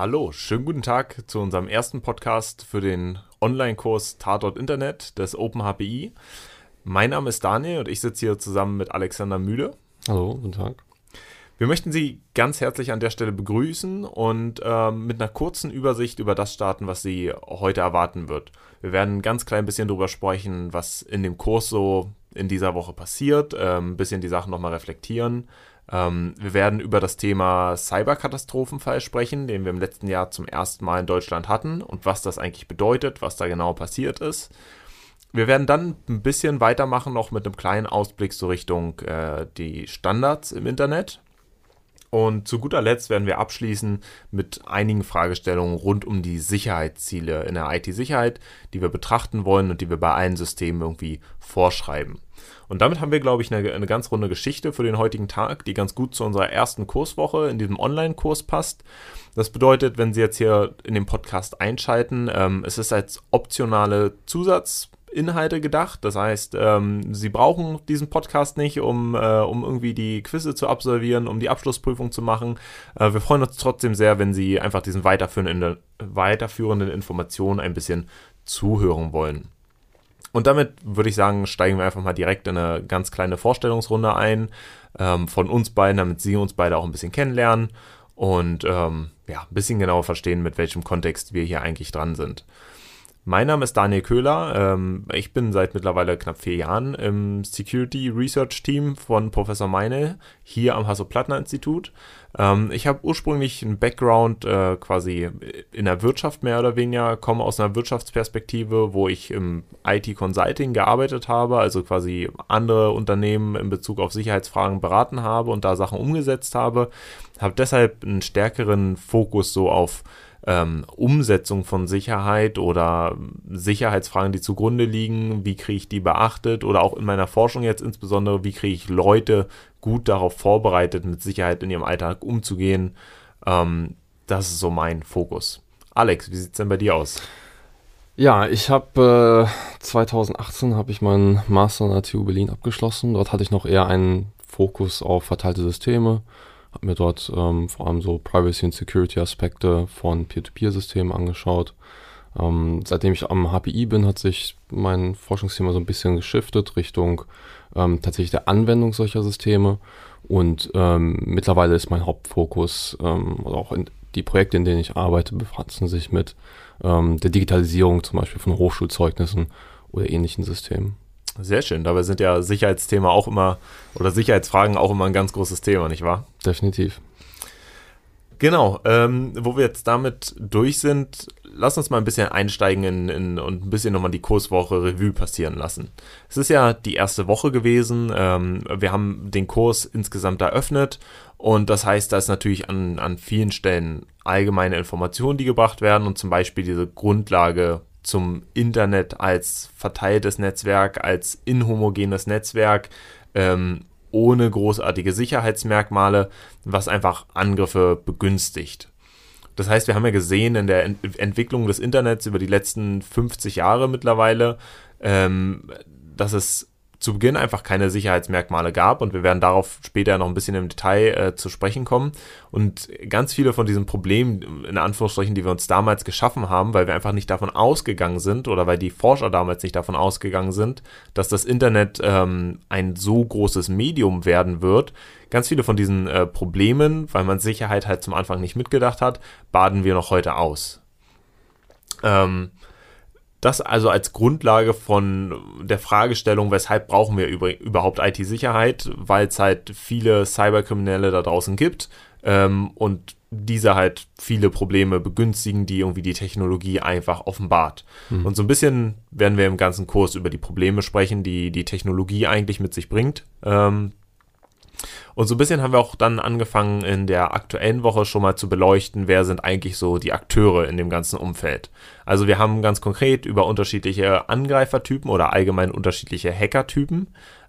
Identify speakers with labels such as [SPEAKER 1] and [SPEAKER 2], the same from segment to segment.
[SPEAKER 1] Hallo, schönen guten Tag zu unserem ersten Podcast für den Online-Kurs Tatort Internet des OpenHPI. Mein Name ist Daniel und ich sitze hier zusammen mit Alexander Mühle.
[SPEAKER 2] Hallo, guten Tag.
[SPEAKER 1] Wir möchten Sie ganz herzlich an der Stelle begrüßen und äh, mit einer kurzen Übersicht über das starten, was Sie heute erwarten wird. Wir werden ein ganz klein bisschen darüber sprechen, was in dem Kurs so in dieser Woche passiert, äh, ein bisschen die Sachen nochmal reflektieren. Ähm, wir werden über das Thema Cyberkatastrophenfall sprechen, den wir im letzten Jahr zum ersten Mal in Deutschland hatten und was das eigentlich bedeutet, was da genau passiert ist. Wir werden dann ein bisschen weitermachen, noch mit einem kleinen Ausblick so Richtung äh, die Standards im Internet. Und zu guter Letzt werden wir abschließen mit einigen Fragestellungen rund um die Sicherheitsziele in der IT-Sicherheit, die wir betrachten wollen und die wir bei allen Systemen irgendwie vorschreiben. Und damit haben wir, glaube ich, eine, eine ganz runde Geschichte für den heutigen Tag, die ganz gut zu unserer ersten Kurswoche in diesem Online-Kurs passt. Das bedeutet, wenn Sie jetzt hier in den Podcast einschalten, ähm, es ist als optionale Zusatz Inhalte gedacht. Das heißt, ähm, Sie brauchen diesen Podcast nicht, um, äh, um irgendwie die Quizze zu absolvieren, um die Abschlussprüfung zu machen. Äh, wir freuen uns trotzdem sehr, wenn Sie einfach diesen weiterführenden, weiterführenden Informationen ein bisschen zuhören wollen. Und damit würde ich sagen, steigen wir einfach mal direkt in eine ganz kleine Vorstellungsrunde ein ähm, von uns beiden, damit Sie uns beide auch ein bisschen kennenlernen und ähm, ja, ein bisschen genauer verstehen, mit welchem Kontext wir hier eigentlich dran sind. Mein Name ist Daniel Köhler. Ähm, ich bin seit mittlerweile knapp vier Jahren im Security Research Team von Professor Meine hier am Hasso-Plattner-Institut. Ähm, ich habe ursprünglich einen Background äh, quasi in der Wirtschaft mehr oder weniger, komme aus einer Wirtschaftsperspektive, wo ich im IT-Consulting gearbeitet habe, also quasi andere Unternehmen in Bezug auf Sicherheitsfragen beraten habe und da Sachen umgesetzt habe. Habe deshalb einen stärkeren Fokus so auf ähm, Umsetzung von Sicherheit oder Sicherheitsfragen, die zugrunde liegen, wie kriege ich die beachtet oder auch in meiner Forschung jetzt insbesondere, wie kriege ich Leute gut darauf vorbereitet, mit Sicherheit in ihrem Alltag umzugehen. Ähm, das ist so mein Fokus. Alex, wie sieht es denn bei dir aus?
[SPEAKER 2] Ja, ich habe äh, 2018 habe ich meinen Master an der TU Berlin abgeschlossen. Dort hatte ich noch eher einen Fokus auf verteilte Systeme, habe mir dort ähm, vor allem so Privacy und Security Aspekte von Peer-to-Peer-Systemen angeschaut. Ähm, seitdem ich am HPI bin, hat sich mein Forschungsthema so ein bisschen geschiftet Richtung ähm, tatsächlich der Anwendung solcher Systeme. Und ähm, mittlerweile ist mein Hauptfokus, ähm, oder auch in, die Projekte, in denen ich arbeite, befassen sich mit ähm, der Digitalisierung zum Beispiel von Hochschulzeugnissen oder ähnlichen Systemen.
[SPEAKER 1] Sehr schön. Dabei sind ja Sicherheitsthema auch immer oder Sicherheitsfragen auch immer ein ganz großes Thema, nicht wahr?
[SPEAKER 2] Definitiv.
[SPEAKER 1] Genau, ähm, wo wir jetzt damit durch sind, lass uns mal ein bisschen einsteigen in, in, und ein bisschen nochmal die Kurswoche Revue passieren lassen. Es ist ja die erste Woche gewesen. Ähm, wir haben den Kurs insgesamt eröffnet und das heißt, da ist natürlich an, an vielen Stellen allgemeine Informationen, die gebracht werden und zum Beispiel diese Grundlage zum Internet als verteiltes Netzwerk, als inhomogenes Netzwerk, ähm, ohne großartige Sicherheitsmerkmale, was einfach Angriffe begünstigt. Das heißt, wir haben ja gesehen in der Ent Entwicklung des Internets über die letzten 50 Jahre mittlerweile, ähm, dass es zu Beginn einfach keine Sicherheitsmerkmale gab und wir werden darauf später noch ein bisschen im Detail äh, zu sprechen kommen. Und ganz viele von diesen Problemen, in Anführungsstrichen, die wir uns damals geschaffen haben, weil wir einfach nicht davon ausgegangen sind oder weil die Forscher damals nicht davon ausgegangen sind, dass das Internet ähm, ein so großes Medium werden wird, ganz viele von diesen äh, Problemen, weil man Sicherheit halt zum Anfang nicht mitgedacht hat, baden wir noch heute aus. Ähm, das also als Grundlage von der Fragestellung, weshalb brauchen wir überhaupt IT-Sicherheit, weil es halt viele Cyberkriminelle da draußen gibt ähm, und diese halt viele Probleme begünstigen, die irgendwie die Technologie einfach offenbart. Mhm. Und so ein bisschen werden wir im ganzen Kurs über die Probleme sprechen, die die Technologie eigentlich mit sich bringt. Ähm, und so ein bisschen haben wir auch dann angefangen, in der aktuellen Woche schon mal zu beleuchten, wer sind eigentlich so die Akteure in dem ganzen Umfeld. Also wir haben ganz konkret über unterschiedliche Angreifertypen oder allgemein unterschiedliche Hackertypen,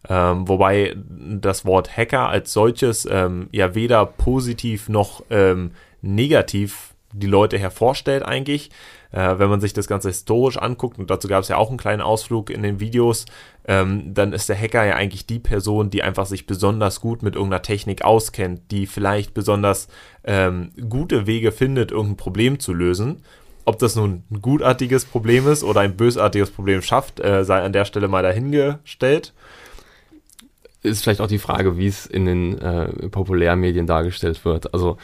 [SPEAKER 1] ähm, wobei das Wort Hacker als solches ähm, ja weder positiv noch ähm, negativ die Leute hervorstellt eigentlich. Äh, wenn man sich das Ganze historisch anguckt, und dazu gab es ja auch einen kleinen Ausflug in den Videos, ähm, dann ist der Hacker ja eigentlich die Person, die einfach sich besonders gut mit irgendeiner Technik auskennt, die vielleicht besonders ähm, gute Wege findet, irgendein Problem zu lösen. Ob das nun ein gutartiges Problem ist oder ein bösartiges Problem schafft, äh, sei an der Stelle mal dahingestellt
[SPEAKER 2] ist vielleicht auch die Frage, wie es in den äh, Populärmedien dargestellt wird. Also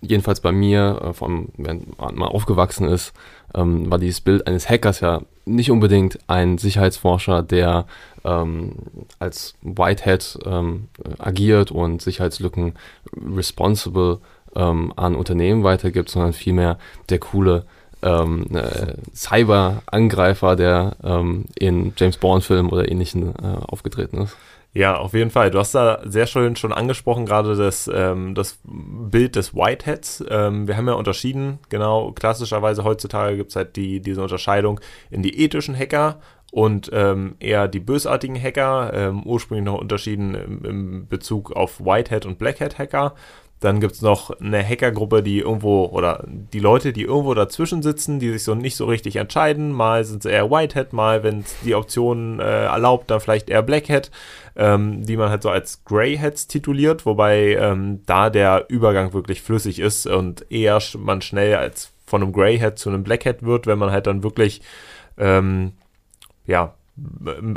[SPEAKER 2] jedenfalls bei mir, äh, vor allem wenn man aufgewachsen ist, ähm, war dieses Bild eines Hackers ja nicht unbedingt ein Sicherheitsforscher, der ähm, als Whitehead ähm, agiert und Sicherheitslücken responsible ähm, an Unternehmen weitergibt, sondern vielmehr der coole ähm, äh, Cyber-Angreifer, der ähm, in James Bond-Filmen oder ähnlichen äh, aufgetreten ist.
[SPEAKER 1] Ja, auf jeden Fall. Du hast da sehr schön schon angesprochen, gerade das, ähm, das Bild des Whiteheads. Ähm, wir haben ja unterschieden, genau, klassischerweise heutzutage gibt es halt die, diese Unterscheidung in die ethischen Hacker und ähm, eher die bösartigen Hacker, ähm, ursprünglich noch unterschieden im, im Bezug auf Whitehead und Blackhead Hacker. Dann gibt es noch eine Hackergruppe, die irgendwo, oder die Leute, die irgendwo dazwischen sitzen, die sich so nicht so richtig entscheiden. Mal sind sie eher Whitehead, mal, wenn es die Option äh, erlaubt, dann vielleicht eher Blackhead, ähm, die man halt so als Greyheads tituliert, wobei ähm, da der Übergang wirklich flüssig ist und eher man schnell als von einem Greyhead zu einem Blackhead wird, wenn man halt dann wirklich, ähm, ja,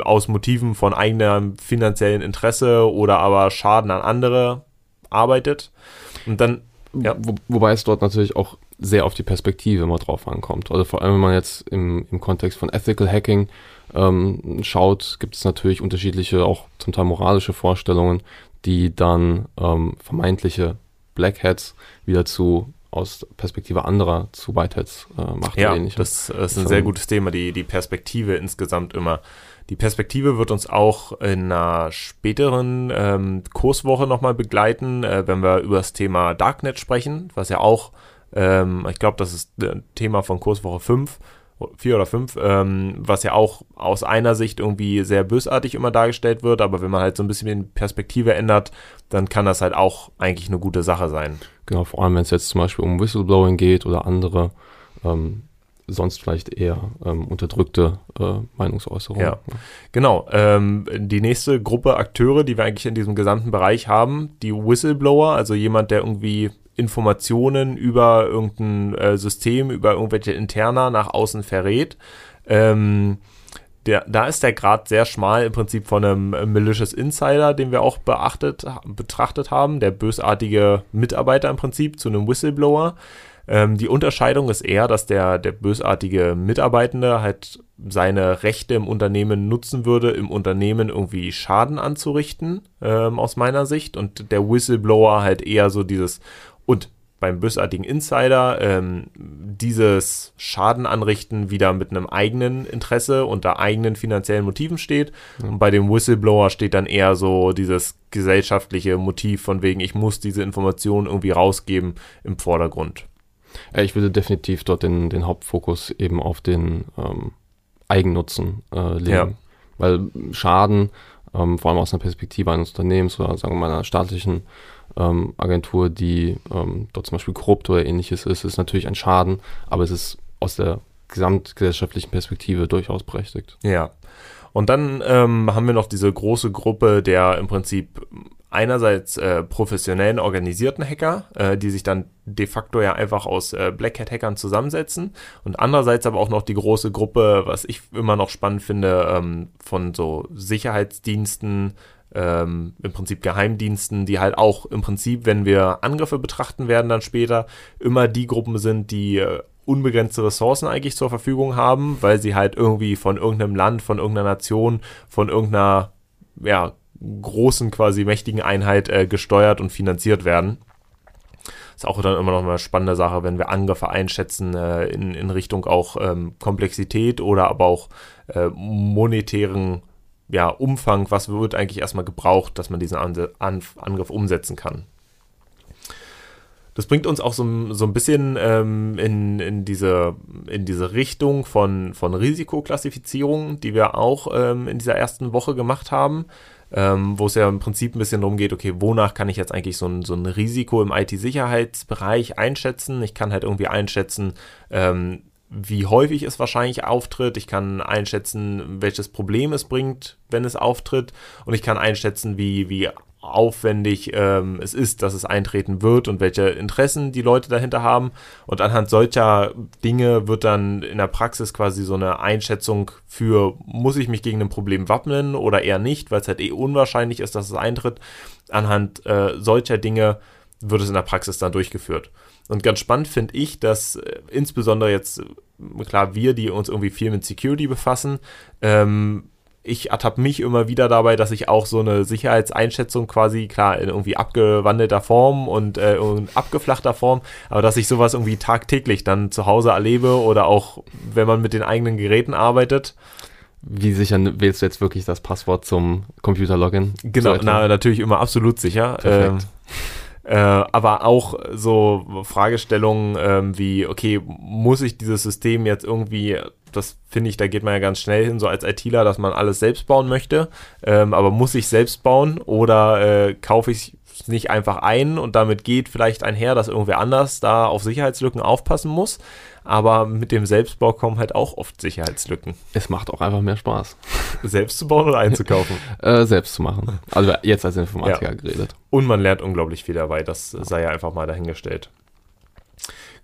[SPEAKER 1] aus Motiven von eigenem finanziellen Interesse oder aber Schaden an andere arbeitet. Und dann,
[SPEAKER 2] ja. Wo, wobei es dort natürlich auch sehr auf die Perspektive immer drauf ankommt. Also vor allem, wenn man jetzt im, im Kontext von Ethical Hacking ähm, schaut, gibt es natürlich unterschiedliche, auch zum Teil moralische Vorstellungen, die dann ähm, vermeintliche Black Hats wieder zu aus Perspektive anderer zu Whiteheads äh, macht.
[SPEAKER 1] Ja, das, das, ist ein sehr gutes Thema, die, die Perspektive insgesamt immer. Die Perspektive wird uns auch in einer späteren ähm, Kurswoche nochmal begleiten, äh, wenn wir über das Thema Darknet sprechen, was ja auch, ähm, ich glaube, das ist ein Thema von Kurswoche 5, 4 oder 5, ähm, was ja auch aus einer Sicht irgendwie sehr bösartig immer dargestellt wird, aber wenn man halt so ein bisschen die Perspektive ändert, dann kann das halt auch eigentlich eine gute Sache sein.
[SPEAKER 2] Genau, vor allem wenn es jetzt zum Beispiel um Whistleblowing geht oder andere ähm, sonst vielleicht eher ähm, unterdrückte äh, Meinungsäußerungen.
[SPEAKER 1] Ja, genau. Ähm, die nächste Gruppe Akteure, die wir eigentlich in diesem gesamten Bereich haben, die Whistleblower, also jemand, der irgendwie Informationen über irgendein äh, System, über irgendwelche Interna nach außen verrät. Ähm, der, da ist der Grad sehr schmal im Prinzip von einem Malicious Insider, den wir auch beachtet, betrachtet haben, der bösartige Mitarbeiter im Prinzip zu einem Whistleblower. Ähm, die Unterscheidung ist eher, dass der, der bösartige Mitarbeitende halt seine Rechte im Unternehmen nutzen würde, im Unternehmen irgendwie Schaden anzurichten, ähm, aus meiner Sicht. Und der Whistleblower halt eher so dieses, und beim bösartigen Insider ähm, dieses Schaden anrichten wieder mit einem eigenen Interesse unter eigenen finanziellen Motiven steht. Ja. Und bei dem Whistleblower steht dann eher so dieses gesellschaftliche Motiv von wegen, ich muss diese Informationen irgendwie rausgeben im Vordergrund.
[SPEAKER 2] Ich würde definitiv dort den, den Hauptfokus eben auf den ähm, Eigennutzen äh, legen. Ja. Weil Schaden, ähm, vor allem aus einer Perspektive eines Unternehmens oder sagen wir mal einer staatlichen ähm, Agentur, die ähm, dort zum Beispiel korrupt oder ähnliches ist, ist natürlich ein Schaden, aber es ist aus der gesamtgesellschaftlichen Perspektive durchaus berechtigt.
[SPEAKER 1] Ja. Und dann ähm, haben wir noch diese große Gruppe der im Prinzip einerseits äh, professionellen organisierten Hacker, äh, die sich dann de facto ja einfach aus äh, Black Hat Hackern zusammensetzen und andererseits aber auch noch die große Gruppe, was ich immer noch spannend finde, ähm, von so Sicherheitsdiensten, ähm, im Prinzip Geheimdiensten, die halt auch im Prinzip, wenn wir Angriffe betrachten werden dann später, immer die Gruppen sind, die äh, unbegrenzte Ressourcen eigentlich zur Verfügung haben, weil sie halt irgendwie von irgendeinem Land, von irgendeiner Nation, von irgendeiner ja, großen, quasi mächtigen Einheit äh, gesteuert und finanziert werden. Ist auch dann immer noch eine spannende Sache, wenn wir Angriffe einschätzen äh, in, in Richtung auch ähm, Komplexität oder aber auch äh, monetären ja, Umfang, was wird eigentlich erstmal gebraucht, dass man diesen An An Angriff umsetzen kann. Das bringt uns auch so, so ein bisschen ähm, in, in, diese, in diese Richtung von, von Risikoklassifizierung, die wir auch ähm, in dieser ersten Woche gemacht haben. ähm, wo es ja im Prinzip ein bisschen darum geht, okay, wonach kann ich jetzt eigentlich so ein, so ein Risiko im IT-Sicherheitsbereich einschätzen? Ich kann halt irgendwie einschätzen, ähm, wie häufig es wahrscheinlich auftritt. Ich kann einschätzen, welches Problem es bringt, wenn es auftritt. Und ich kann einschätzen, wie, wie aufwendig ähm, es ist, dass es eintreten wird und welche Interessen die Leute dahinter haben. Und anhand solcher Dinge wird dann in der Praxis quasi so eine Einschätzung für, muss ich mich gegen ein Problem wappnen oder eher nicht, weil es halt eh unwahrscheinlich ist, dass es eintritt. Anhand äh, solcher Dinge wird es in der Praxis dann durchgeführt. Und ganz spannend finde ich, dass äh, insbesondere jetzt, äh, klar, wir, die uns irgendwie viel mit Security befassen, ähm, ich ertappe mich immer wieder dabei, dass ich auch so eine Sicherheitseinschätzung quasi, klar, in irgendwie abgewandelter Form und äh, in abgeflachter Form, aber dass ich sowas irgendwie tagtäglich dann zu Hause erlebe oder auch, wenn man mit den eigenen Geräten arbeitet.
[SPEAKER 2] Wie sicher wählst du jetzt wirklich das Passwort zum Computer-Login?
[SPEAKER 1] Genau, na, natürlich immer absolut sicher. Perfekt. Ähm, äh, aber auch so Fragestellungen ähm, wie, okay, muss ich dieses System jetzt irgendwie, das finde ich, da geht man ja ganz schnell hin, so als ITler, dass man alles selbst bauen möchte, ähm, aber muss ich selbst bauen oder äh, kaufe ich es nicht einfach ein und damit geht vielleicht einher, dass irgendwer anders da auf Sicherheitslücken aufpassen muss aber mit dem Selbstbau kommen halt auch oft Sicherheitslücken.
[SPEAKER 2] Es macht auch einfach mehr Spaß.
[SPEAKER 1] Selbst zu bauen oder einzukaufen?
[SPEAKER 2] äh, selbst zu machen. Also jetzt als Informatiker ja. geredet.
[SPEAKER 1] Und man lernt unglaublich viel dabei, das sei ja einfach mal dahingestellt.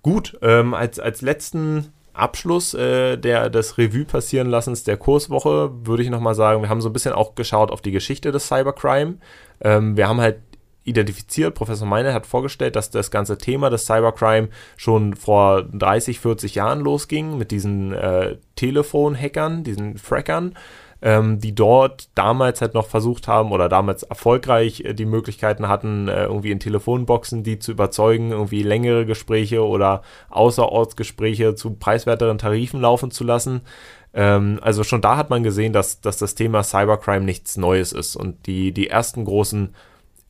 [SPEAKER 1] Gut, ähm, als, als letzten Abschluss äh, der, des Revue passieren lassens der Kurswoche würde ich nochmal sagen, wir haben so ein bisschen auch geschaut auf die Geschichte des Cybercrime. Ähm, wir haben halt identifiziert. Professor Meine hat vorgestellt, dass das ganze Thema des Cybercrime schon vor 30, 40 Jahren losging mit diesen äh, Telefon-Hackern, diesen Frackern, ähm, die dort damals halt noch versucht haben oder damals erfolgreich äh, die Möglichkeiten hatten, äh, irgendwie in Telefonboxen die zu überzeugen, irgendwie längere Gespräche oder Außerortsgespräche zu preiswerteren Tarifen laufen zu lassen. Ähm, also schon da hat man gesehen, dass, dass das Thema Cybercrime nichts Neues ist und die, die ersten großen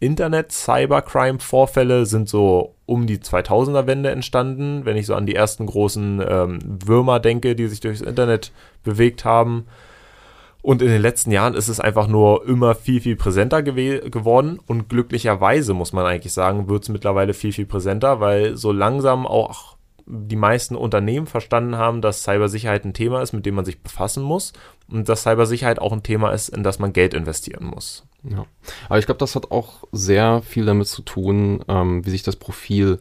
[SPEAKER 1] Internet-Cybercrime-Vorfälle sind so um die 2000er-Wende entstanden, wenn ich so an die ersten großen ähm, Würmer denke, die sich durchs Internet bewegt haben. Und in den letzten Jahren ist es einfach nur immer viel, viel präsenter geworden. Und glücklicherweise, muss man eigentlich sagen, wird es mittlerweile viel, viel präsenter, weil so langsam auch die meisten Unternehmen verstanden haben, dass Cybersicherheit ein Thema ist, mit dem man sich befassen muss und dass Cybersicherheit auch ein Thema ist, in das man Geld investieren muss.
[SPEAKER 2] Ja. Aber ich glaube, das hat auch sehr viel damit zu tun, ähm, wie sich das Profil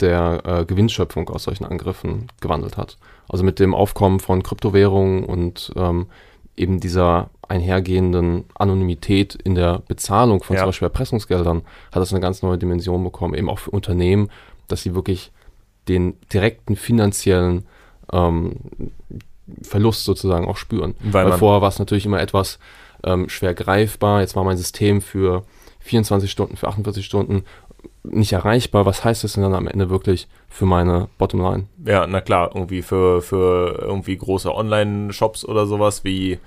[SPEAKER 2] der äh, Gewinnschöpfung aus solchen Angriffen gewandelt hat. Also mit dem Aufkommen von Kryptowährungen und ähm, eben dieser einhergehenden Anonymität in der Bezahlung von ja. zum Beispiel Erpressungsgeldern hat das eine ganz neue Dimension bekommen, eben auch für Unternehmen, dass sie wirklich den direkten finanziellen ähm, Verlust sozusagen auch spüren. Weil, Weil vorher war es natürlich immer etwas ähm, schwer greifbar. Jetzt war mein System für 24 Stunden, für 48 Stunden nicht erreichbar. Was heißt das denn dann am Ende wirklich für meine Bottomline?
[SPEAKER 1] Ja, na klar, irgendwie für, für irgendwie große Online-Shops oder sowas wie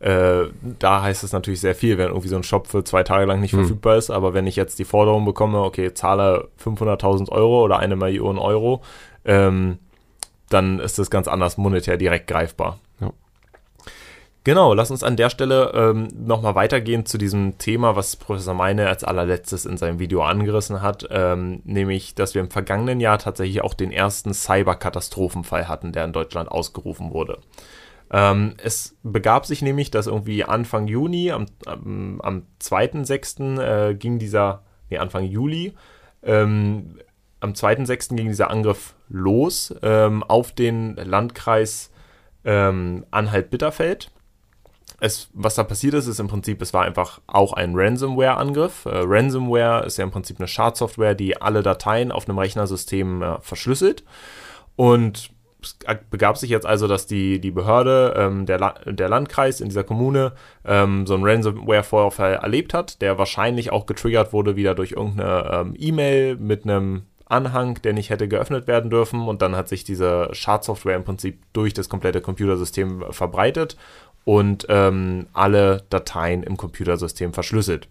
[SPEAKER 1] äh, da heißt es natürlich sehr viel, wenn irgendwie so ein Shop für zwei Tage lang nicht mhm. verfügbar ist. Aber wenn ich jetzt die Forderung bekomme, okay, zahle 500.000 Euro oder eine Million Euro, ähm, dann ist das ganz anders monetär direkt greifbar. Genau, lass uns an der Stelle ähm, nochmal weitergehen zu diesem Thema, was Professor Meine als allerletztes in seinem Video angerissen hat, ähm, nämlich, dass wir im vergangenen Jahr tatsächlich auch den ersten Cyber-Katastrophenfall hatten, der in Deutschland ausgerufen wurde. Ähm, es begab sich nämlich, dass irgendwie Anfang Juni, am, am, am 2.6. Äh, ging dieser, nee, Anfang Juli, ähm, am 2.6. ging dieser Angriff los ähm, auf den Landkreis ähm, Anhalt-Bitterfeld. Es, was da passiert ist, ist im Prinzip, es war einfach auch ein Ransomware-Angriff. Äh, Ransomware ist ja im Prinzip eine Schadsoftware, die alle Dateien auf einem Rechnersystem äh, verschlüsselt. Und es begab sich jetzt also, dass die, die Behörde, ähm, der, La der Landkreis in dieser Kommune ähm, so einen Ransomware-Vorfall erlebt hat, der wahrscheinlich auch getriggert wurde wieder durch irgendeine ähm, E-Mail mit einem Anhang, der nicht hätte geöffnet werden dürfen und dann hat sich diese Schadsoftware im Prinzip durch das komplette Computersystem verbreitet und ähm, alle Dateien im Computersystem verschlüsselt.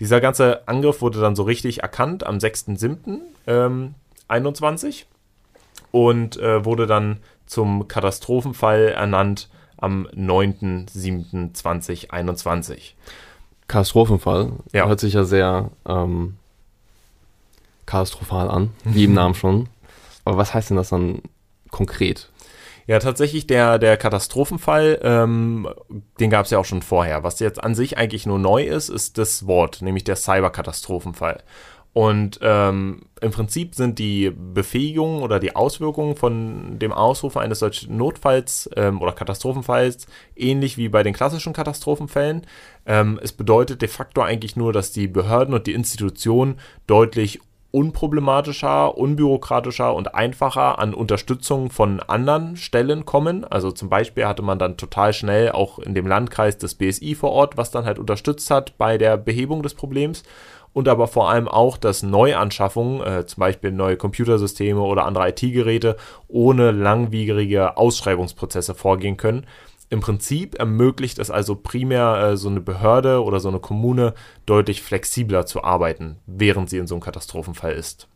[SPEAKER 1] Dieser ganze Angriff wurde dann so richtig erkannt am 6.7.21 ähm, und äh, wurde dann zum Katastrophenfall ernannt am 9.7.2021.
[SPEAKER 2] Katastrophenfall. Ja. Hört sich ja sehr ähm, katastrophal an, wie im Namen schon. Aber was heißt denn das dann konkret?
[SPEAKER 1] Ja, tatsächlich der, der Katastrophenfall, ähm, den gab es ja auch schon vorher. Was jetzt an sich eigentlich nur neu ist, ist das Wort, nämlich der Cyberkatastrophenfall. Und ähm, im Prinzip sind die Befähigungen oder die Auswirkungen von dem Ausrufen eines solchen Notfalls ähm, oder Katastrophenfalls ähnlich wie bei den klassischen Katastrophenfällen. Ähm, es bedeutet de facto eigentlich nur, dass die Behörden und die Institutionen deutlich unproblematischer, unbürokratischer und einfacher an Unterstützung von anderen Stellen kommen. Also zum Beispiel hatte man dann total schnell auch in dem Landkreis das BSI vor Ort, was dann halt unterstützt hat bei der Behebung des Problems. Und aber vor allem auch, dass Neuanschaffungen, äh, zum Beispiel neue Computersysteme oder andere IT-Geräte, ohne langwierige Ausschreibungsprozesse vorgehen können im Prinzip ermöglicht es also primär äh, so eine Behörde oder so eine Kommune deutlich flexibler zu arbeiten, während sie in so einem Katastrophenfall ist.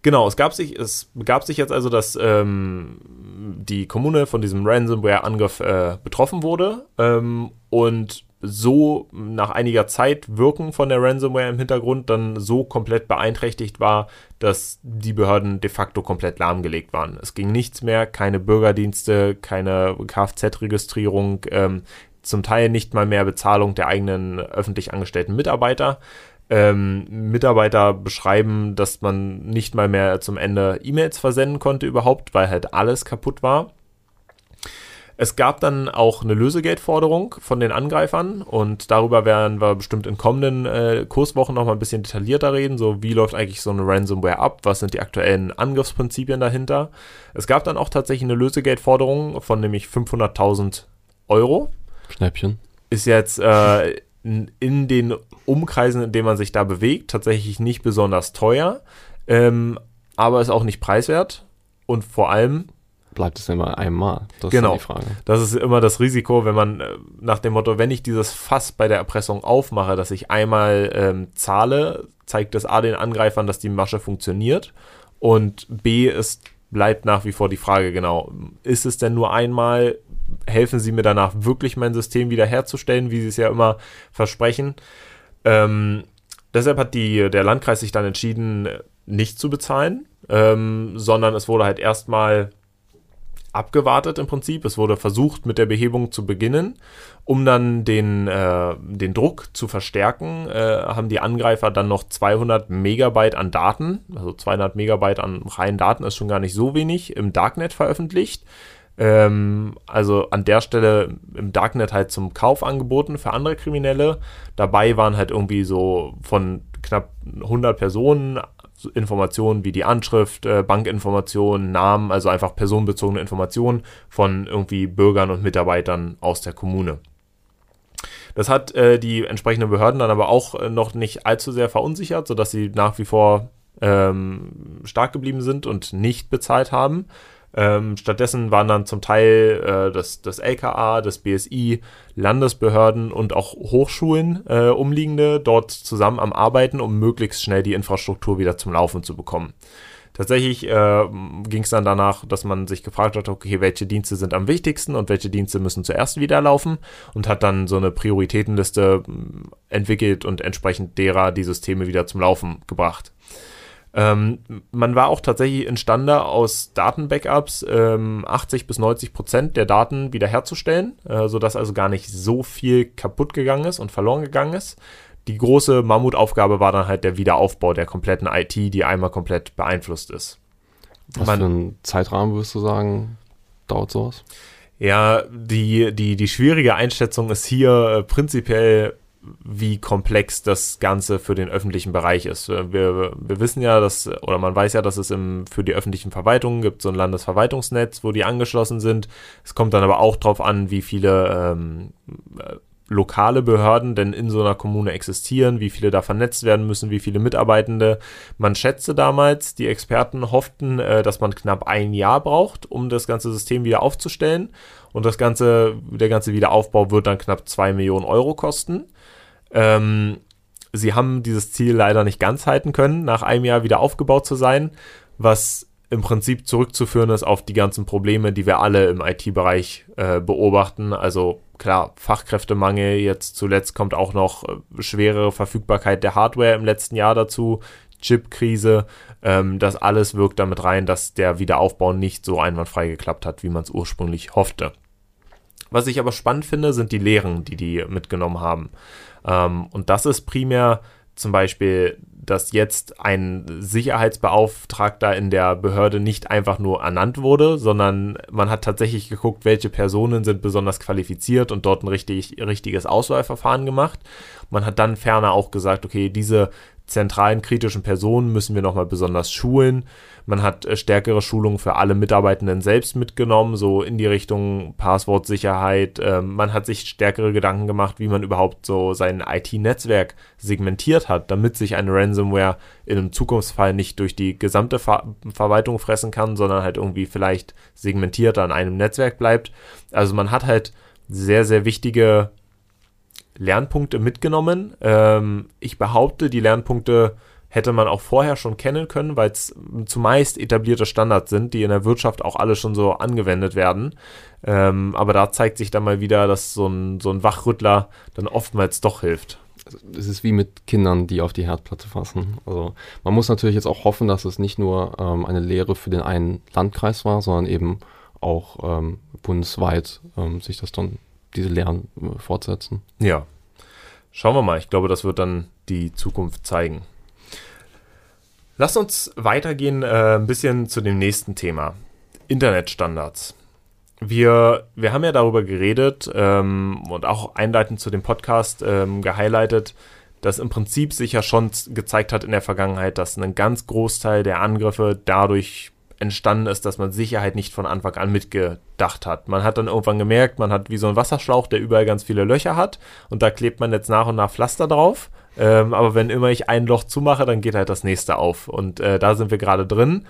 [SPEAKER 1] Genau, es gab sich, es begab sich jetzt also, dass ähm, die Kommune von diesem Ransomware-Angriff äh, betroffen wurde ähm, und so nach einiger Zeit Wirken von der Ransomware im Hintergrund dann so komplett beeinträchtigt war, dass die Behörden de facto komplett lahmgelegt waren. Es ging nichts mehr, keine Bürgerdienste, keine Kfz-Registrierung, ähm, zum Teil nicht mal mehr Bezahlung der eigenen öffentlich angestellten Mitarbeiter. Ähm, Mitarbeiter beschreiben, dass man nicht mal mehr zum Ende E-Mails versenden konnte überhaupt, weil halt alles kaputt war. Es gab dann auch eine Lösegeldforderung von den Angreifern und darüber werden wir bestimmt in kommenden äh, Kurswochen nochmal ein bisschen detaillierter reden. So, wie läuft eigentlich so eine Ransomware ab? Was sind die aktuellen Angriffsprinzipien dahinter? Es gab dann auch tatsächlich eine Lösegeldforderung von nämlich 500.000 Euro.
[SPEAKER 2] Schnäppchen.
[SPEAKER 1] Ist jetzt äh, in den Umkreisen, in denen man sich da bewegt, tatsächlich nicht besonders teuer, ähm, aber ist auch nicht preiswert und vor allem
[SPEAKER 2] bleibt es immer einmal?
[SPEAKER 1] Das genau. ist die Frage. Das ist immer das Risiko, wenn man äh, nach dem Motto, wenn ich dieses Fass bei der Erpressung aufmache, dass ich einmal ähm, zahle, zeigt das A den Angreifern, dass die Masche funktioniert und B es bleibt nach wie vor die Frage, genau, ist es denn nur einmal, helfen sie mir danach wirklich mein System wiederherzustellen, wie sie es ja immer versprechen. Ähm, deshalb hat die, der Landkreis sich dann entschieden, nicht zu bezahlen, ähm, sondern es wurde halt erstmal abgewartet im Prinzip. Es wurde versucht, mit der Behebung zu beginnen. Um dann den, äh, den Druck zu verstärken, äh, haben die Angreifer dann noch 200 Megabyte an Daten, also 200 Megabyte an reinen Daten ist schon gar nicht so wenig, im Darknet veröffentlicht. Ähm, also an der Stelle im Darknet halt zum Kauf angeboten für andere Kriminelle. Dabei waren halt irgendwie so von knapp 100 Personen Informationen wie die Anschrift, äh, Bankinformationen, Namen, also einfach personenbezogene Informationen von irgendwie Bürgern und Mitarbeitern aus der Kommune. Das hat äh, die entsprechenden Behörden dann aber auch äh, noch nicht allzu sehr verunsichert, sodass sie nach wie vor ähm, stark geblieben sind und nicht bezahlt haben. Ähm, stattdessen waren dann zum Teil äh, das, das LKA, das BSI, Landesbehörden und auch Hochschulen äh, umliegende dort zusammen am Arbeiten, um möglichst schnell die Infrastruktur wieder zum Laufen zu bekommen. Tatsächlich äh, ging es dann danach, dass man sich gefragt hat, okay, welche Dienste sind am wichtigsten und welche Dienste müssen zuerst wieder laufen und hat dann so eine Prioritätenliste entwickelt und entsprechend derer die Systeme wieder zum Laufen gebracht. Ähm, man war auch tatsächlich imstande, aus Datenbackups ähm, 80 bis 90 Prozent der Daten wiederherzustellen, äh, sodass also gar nicht so viel kaputt gegangen ist und verloren gegangen ist. Die große Mammutaufgabe war dann halt der Wiederaufbau der kompletten IT, die einmal komplett beeinflusst ist.
[SPEAKER 2] Was man, für einen Zeitrahmen würdest du sagen, dauert sowas?
[SPEAKER 1] Ja, die, die, die schwierige Einschätzung ist hier äh, prinzipiell wie komplex das Ganze für den öffentlichen Bereich ist. Wir, wir wissen ja, dass, oder man weiß ja, dass es im, für die öffentlichen Verwaltungen gibt so ein Landesverwaltungsnetz, wo die angeschlossen sind. Es kommt dann aber auch darauf an, wie viele ähm, äh, lokale Behörden denn in so einer Kommune existieren, wie viele da vernetzt werden müssen, wie viele Mitarbeitende. Man schätzte damals, die Experten hofften, äh, dass man knapp ein Jahr braucht, um das ganze System wieder aufzustellen. Und das ganze, der ganze Wiederaufbau wird dann knapp zwei Millionen Euro kosten. Ähm, sie haben dieses Ziel leider nicht ganz halten können, nach einem Jahr wieder aufgebaut zu sein, was im Prinzip zurückzuführen ist auf die ganzen Probleme, die wir alle im IT-Bereich äh, beobachten. Also klar, Fachkräftemangel, jetzt zuletzt kommt auch noch äh, schwere Verfügbarkeit der Hardware im letzten Jahr dazu, Chipkrise, ähm, das alles wirkt damit rein, dass der Wiederaufbau nicht so einwandfrei geklappt hat, wie man es ursprünglich hoffte. Was ich aber spannend finde, sind die Lehren, die die mitgenommen haben. Ähm, und das ist primär zum Beispiel, dass jetzt ein Sicherheitsbeauftragter in der Behörde nicht einfach nur ernannt wurde, sondern man hat tatsächlich geguckt, welche Personen sind besonders qualifiziert und dort ein richtig, richtiges Auswahlverfahren gemacht. Man hat dann ferner auch gesagt, okay, diese zentralen kritischen Personen müssen wir nochmal besonders schulen. Man hat äh, stärkere Schulungen für alle Mitarbeitenden selbst mitgenommen, so in die Richtung Passwortsicherheit. Ähm, man hat sich stärkere Gedanken gemacht, wie man überhaupt so sein IT-Netzwerk segmentiert hat, damit sich eine Ransomware in einem Zukunftsfall nicht durch die gesamte Ver Verwaltung fressen kann, sondern halt irgendwie vielleicht segmentiert an einem Netzwerk bleibt. Also man hat halt sehr, sehr wichtige Lernpunkte mitgenommen. Ähm, ich behaupte, die Lernpunkte hätte man auch vorher schon kennen können, weil es zumeist etablierte Standards sind, die in der Wirtschaft auch alle schon so angewendet werden. Ähm, aber da zeigt sich dann mal wieder, dass so ein, so ein Wachrüttler dann oftmals doch hilft.
[SPEAKER 2] Also, es ist wie mit Kindern, die auf die Herdplatte fassen. Also man muss natürlich jetzt auch hoffen, dass es nicht nur ähm, eine Lehre für den einen Landkreis war, sondern eben auch ähm, bundesweit ähm, sich das dann diese Lehren äh, fortsetzen.
[SPEAKER 1] Ja. Schauen wir mal. Ich glaube, das wird dann die Zukunft zeigen. Lass uns weitergehen äh, ein bisschen zu dem nächsten Thema. Internetstandards. Wir, wir haben ja darüber geredet ähm, und auch einleitend zu dem Podcast ähm, gehighlightet, dass im Prinzip sich ja schon gezeigt hat in der Vergangenheit, dass ein ganz Großteil der Angriffe dadurch entstanden ist, dass man Sicherheit nicht von Anfang an mitgedacht hat. Man hat dann irgendwann gemerkt, man hat wie so ein Wasserschlauch, der überall ganz viele Löcher hat und da klebt man jetzt nach und nach Pflaster drauf. Ähm, aber wenn immer ich ein Loch zumache, dann geht halt das nächste auf und äh, da sind wir gerade drin.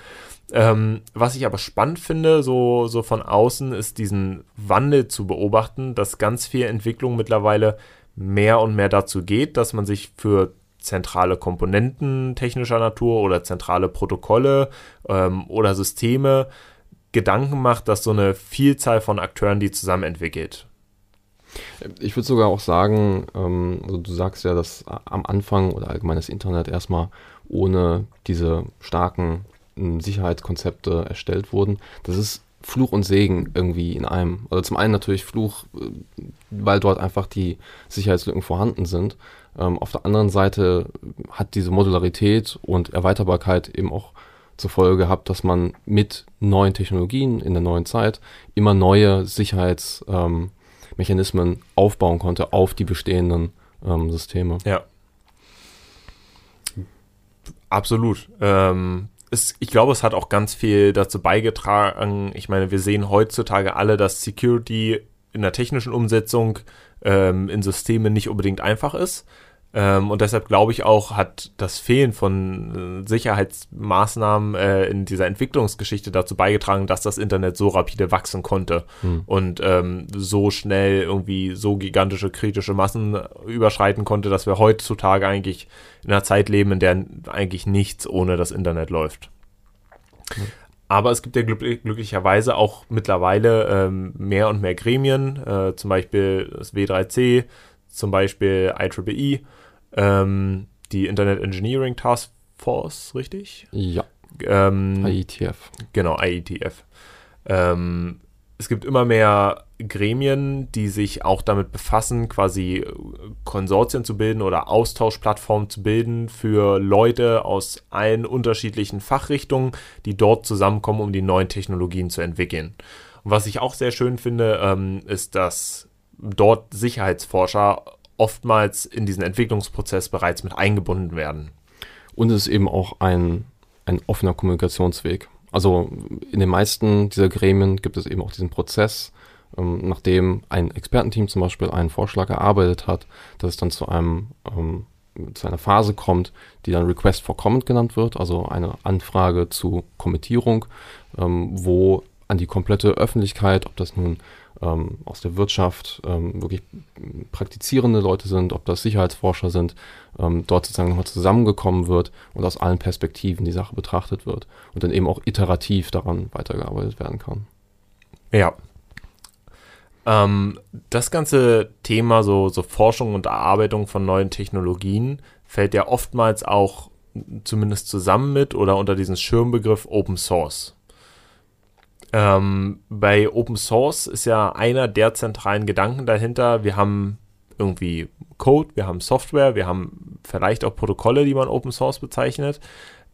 [SPEAKER 1] Ähm, was ich aber spannend finde, so, so von außen, ist diesen Wandel zu beobachten, dass ganz viel Entwicklung mittlerweile mehr und mehr dazu geht, dass man sich für zentrale Komponenten technischer Natur oder zentrale Protokolle ähm, oder Systeme Gedanken macht, dass so eine Vielzahl von Akteuren die zusammen entwickelt.
[SPEAKER 2] Ich würde sogar auch sagen, ähm, also du sagst ja, dass am Anfang oder allgemein das Internet erstmal ohne diese starken äh, Sicherheitskonzepte erstellt wurden. Das ist Fluch und Segen irgendwie in einem. Also zum einen natürlich Fluch, äh, weil dort einfach die Sicherheitslücken vorhanden sind. Ähm, auf der anderen Seite hat diese Modularität und Erweiterbarkeit eben auch zur Folge gehabt, dass man mit neuen Technologien in der neuen Zeit immer neue Sicherheitsmechanismen ähm, aufbauen konnte auf die bestehenden ähm, Systeme.
[SPEAKER 1] Ja. Absolut. Ähm, es, ich glaube, es hat auch ganz viel dazu beigetragen. Ich meine, wir sehen heutzutage alle, dass Security in der technischen Umsetzung ähm, in Systemen nicht unbedingt einfach ist. Ähm, und deshalb glaube ich auch, hat das Fehlen von äh, Sicherheitsmaßnahmen äh, in dieser Entwicklungsgeschichte dazu beigetragen, dass das Internet so rapide wachsen konnte hm. und ähm, so schnell irgendwie so gigantische kritische Massen überschreiten konnte, dass wir heutzutage eigentlich in einer Zeit leben, in der eigentlich nichts ohne das Internet läuft. Hm. Aber es gibt ja glück glücklicherweise auch mittlerweile ähm, mehr und mehr Gremien, äh, zum Beispiel das W3C, zum Beispiel IEEE, ähm, die Internet Engineering Task Force, richtig?
[SPEAKER 2] Ja.
[SPEAKER 1] Ähm,
[SPEAKER 2] IETF.
[SPEAKER 1] Genau, IETF. Ähm, es gibt immer mehr Gremien, die sich auch damit befassen, quasi Konsortien zu bilden oder Austauschplattformen zu bilden für Leute aus allen unterschiedlichen Fachrichtungen, die dort zusammenkommen, um die neuen Technologien zu entwickeln. Und was ich auch sehr schön finde, ähm, ist, dass dort Sicherheitsforscher oftmals in diesen Entwicklungsprozess bereits mit eingebunden werden.
[SPEAKER 2] Und es ist eben auch ein, ein offener Kommunikationsweg. Also in den meisten dieser Gremien gibt es eben auch diesen Prozess, ähm, nachdem ein Expertenteam zum Beispiel einen Vorschlag erarbeitet hat, dass es dann zu einem ähm, zu einer Phase kommt, die dann Request for Comment genannt wird, also eine Anfrage zu Kommentierung, ähm, wo an die komplette Öffentlichkeit, ob das nun ähm, aus der Wirtschaft ähm, wirklich praktizierende Leute sind, ob das Sicherheitsforscher sind, ähm, dort sozusagen nochmal zusammengekommen wird und aus allen Perspektiven die Sache betrachtet wird und dann eben auch iterativ daran weitergearbeitet werden kann.
[SPEAKER 1] Ja. Ähm, das ganze Thema, so, so Forschung und Erarbeitung von neuen Technologien, fällt ja oftmals auch zumindest zusammen mit oder unter diesen Schirmbegriff Open Source. Ähm, bei Open Source ist ja einer der zentralen Gedanken dahinter, wir haben irgendwie Code, wir haben Software, wir haben vielleicht auch Protokolle, die man Open Source bezeichnet,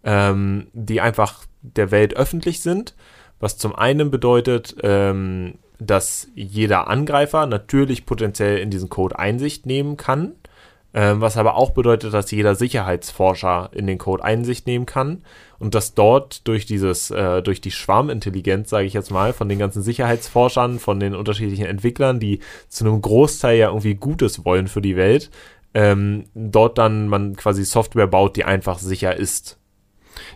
[SPEAKER 1] ähm, die einfach der Welt öffentlich sind, was zum einen bedeutet, ähm, dass jeder Angreifer natürlich potenziell in diesen Code Einsicht nehmen kann, was aber auch bedeutet, dass jeder Sicherheitsforscher in den Code Einsicht nehmen kann und dass dort durch dieses, äh, durch die Schwarmintelligenz, sage ich jetzt mal, von den ganzen Sicherheitsforschern, von den unterschiedlichen Entwicklern, die zu einem Großteil ja irgendwie Gutes wollen für die Welt, ähm, dort dann man quasi Software baut, die einfach sicher ist.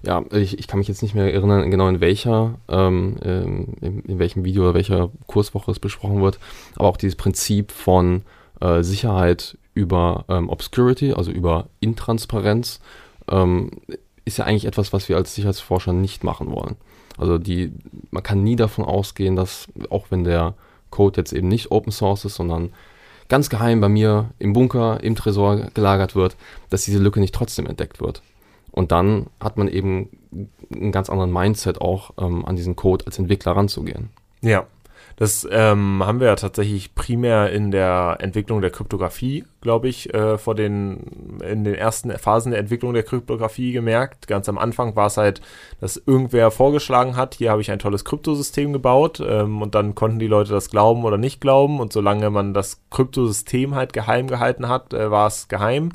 [SPEAKER 2] Ja, ich, ich kann mich jetzt nicht mehr erinnern, genau in welcher, ähm, ähm, in, in, welchem Video oder welcher Kurswoche es besprochen wird, aber auch dieses Prinzip von äh, Sicherheit über ähm, Obscurity, also über Intransparenz, ähm, ist ja eigentlich etwas, was wir als Sicherheitsforscher nicht machen wollen. Also die, man kann nie davon ausgehen, dass auch wenn der Code jetzt eben nicht Open Source ist, sondern ganz geheim bei mir im Bunker, im Tresor gelagert wird, dass diese Lücke nicht trotzdem entdeckt wird. Und dann hat man eben einen ganz anderen Mindset auch ähm, an diesen Code als Entwickler ranzugehen.
[SPEAKER 1] Ja, das ähm, haben wir ja tatsächlich primär in der Entwicklung der Kryptographie, glaube ich, äh, vor den in den ersten Phasen der Entwicklung der Kryptographie gemerkt. Ganz am Anfang war es halt, dass irgendwer vorgeschlagen hat, hier habe ich ein tolles Kryptosystem gebaut ähm, und dann konnten die Leute das glauben oder nicht glauben und solange man das Kryptosystem halt geheim gehalten hat, äh, war es geheim.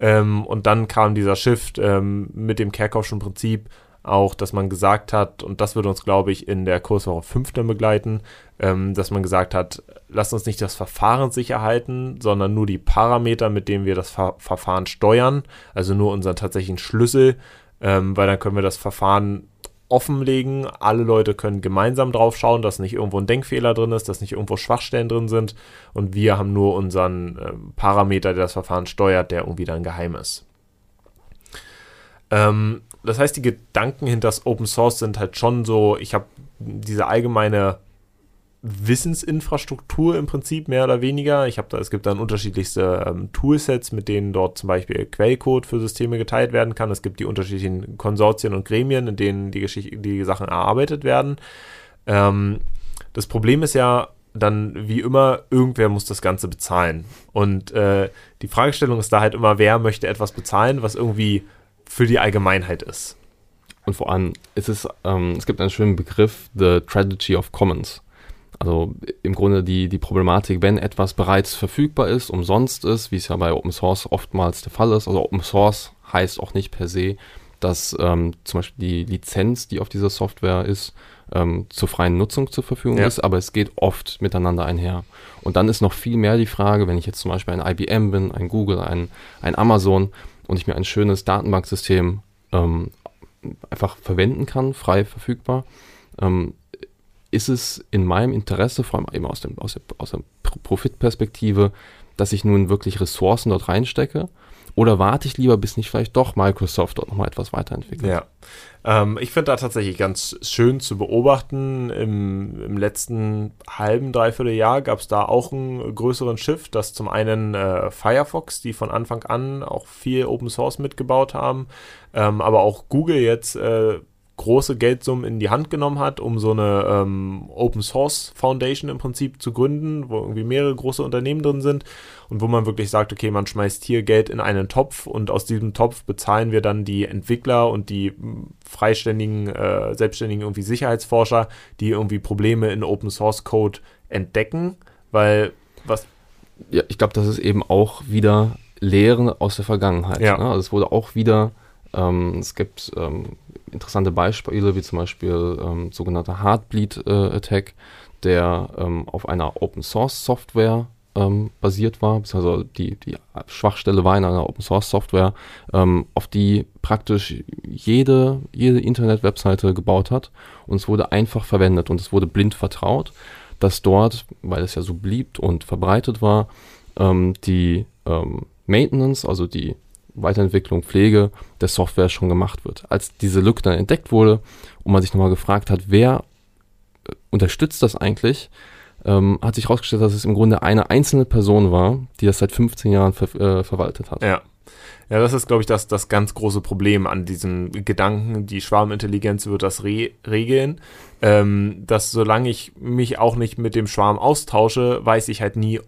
[SPEAKER 1] Ähm, und dann kam dieser Shift ähm, mit dem Kerkhoffschen Prinzip auch, dass man gesagt hat, und das wird uns, glaube ich, in der Kurswoche 5 dann begleiten, ähm, dass man gesagt hat, lasst uns nicht das Verfahren sicher halten, sondern nur die Parameter, mit denen wir das Ver Verfahren steuern, also nur unseren tatsächlichen Schlüssel, ähm, weil dann können wir das Verfahren offenlegen. Alle Leute können gemeinsam drauf schauen, dass nicht irgendwo ein Denkfehler drin ist, dass nicht irgendwo Schwachstellen drin sind. Und wir haben nur unseren äh, Parameter, der das Verfahren steuert, der irgendwie dann geheim ist. Ähm, das heißt, die Gedanken hinter das Open Source sind halt schon so, ich habe diese allgemeine Wissensinfrastruktur im Prinzip mehr oder weniger. Ich habe da, es gibt dann unterschiedlichste ähm, Toolsets, mit denen dort zum Beispiel Quellcode für Systeme geteilt werden kann. Es gibt die unterschiedlichen Konsortien und Gremien, in denen die, Geschichte, die Sachen erarbeitet werden. Ähm, das Problem ist ja dann, wie immer, irgendwer muss das Ganze bezahlen. Und äh, die Fragestellung ist da halt immer, wer möchte etwas bezahlen, was irgendwie für die Allgemeinheit ist.
[SPEAKER 2] Und vor allem, es, ist, ähm, es gibt einen schönen Begriff, the Tragedy of Commons. Also im Grunde die, die Problematik, wenn etwas bereits verfügbar ist, umsonst ist, wie es ja bei Open Source oftmals der Fall ist. Also Open Source heißt auch nicht per se, dass ähm, zum Beispiel die Lizenz, die auf dieser Software ist, ähm, zur freien Nutzung zur Verfügung ja. ist, aber es geht oft miteinander einher. Und dann ist noch viel mehr die Frage, wenn ich jetzt zum Beispiel ein IBM bin, ein Google, ein, ein Amazon und ich mir ein schönes Datenbanksystem ähm, einfach verwenden kann, frei verfügbar, ähm, ist es in meinem Interesse, vor allem eben aus, dem, aus der, aus der Profitperspektive, dass ich nun wirklich Ressourcen dort reinstecke? Oder warte ich lieber, bis nicht vielleicht doch Microsoft dort nochmal etwas weiterentwickelt?
[SPEAKER 1] Ja. Ähm, ich finde da tatsächlich ganz schön zu beobachten. Im, im letzten halben, dreiviertel Jahr gab es da auch einen größeren Shift, dass zum einen äh, Firefox, die von Anfang an auch viel Open Source mitgebaut haben, ähm, aber auch Google jetzt äh, große Geldsummen in die Hand genommen hat, um so eine ähm, Open Source Foundation im Prinzip zu gründen, wo irgendwie mehrere große Unternehmen drin sind und wo man wirklich sagt, okay, man schmeißt hier Geld in einen Topf und aus diesem Topf bezahlen wir dann die Entwickler und die freiständigen, äh, selbstständigen irgendwie Sicherheitsforscher, die irgendwie Probleme in Open Source Code entdecken, weil was
[SPEAKER 2] ja, ich glaube, das ist eben auch wieder Lehren aus der Vergangenheit. Ja. Ne? Also es wurde auch wieder, ähm, es gibt ähm, interessante Beispiele, wie zum Beispiel ähm, sogenannter Heartbleed-Attack, äh, der ähm, auf einer Open-Source-Software ähm, basiert war, also die, die Schwachstelle war in einer Open-Source-Software, ähm, auf die praktisch jede, jede Internet-Webseite gebaut hat und es wurde einfach verwendet und es wurde blind vertraut, dass dort, weil es ja so blieb und verbreitet war, ähm, die ähm, Maintenance, also die Weiterentwicklung, Pflege der Software schon gemacht wird. Als diese Lücke dann entdeckt wurde und man sich nochmal gefragt hat, wer äh, unterstützt das eigentlich, ähm, hat sich herausgestellt, dass es im Grunde eine einzelne Person war, die das seit 15 Jahren ver äh, verwaltet hat.
[SPEAKER 1] Ja. Ja, das ist, glaube ich, das, das ganz große Problem an diesem Gedanken, die Schwarmintelligenz wird das re regeln. Ähm, dass solange ich mich auch nicht mit dem Schwarm austausche, weiß ich halt nie,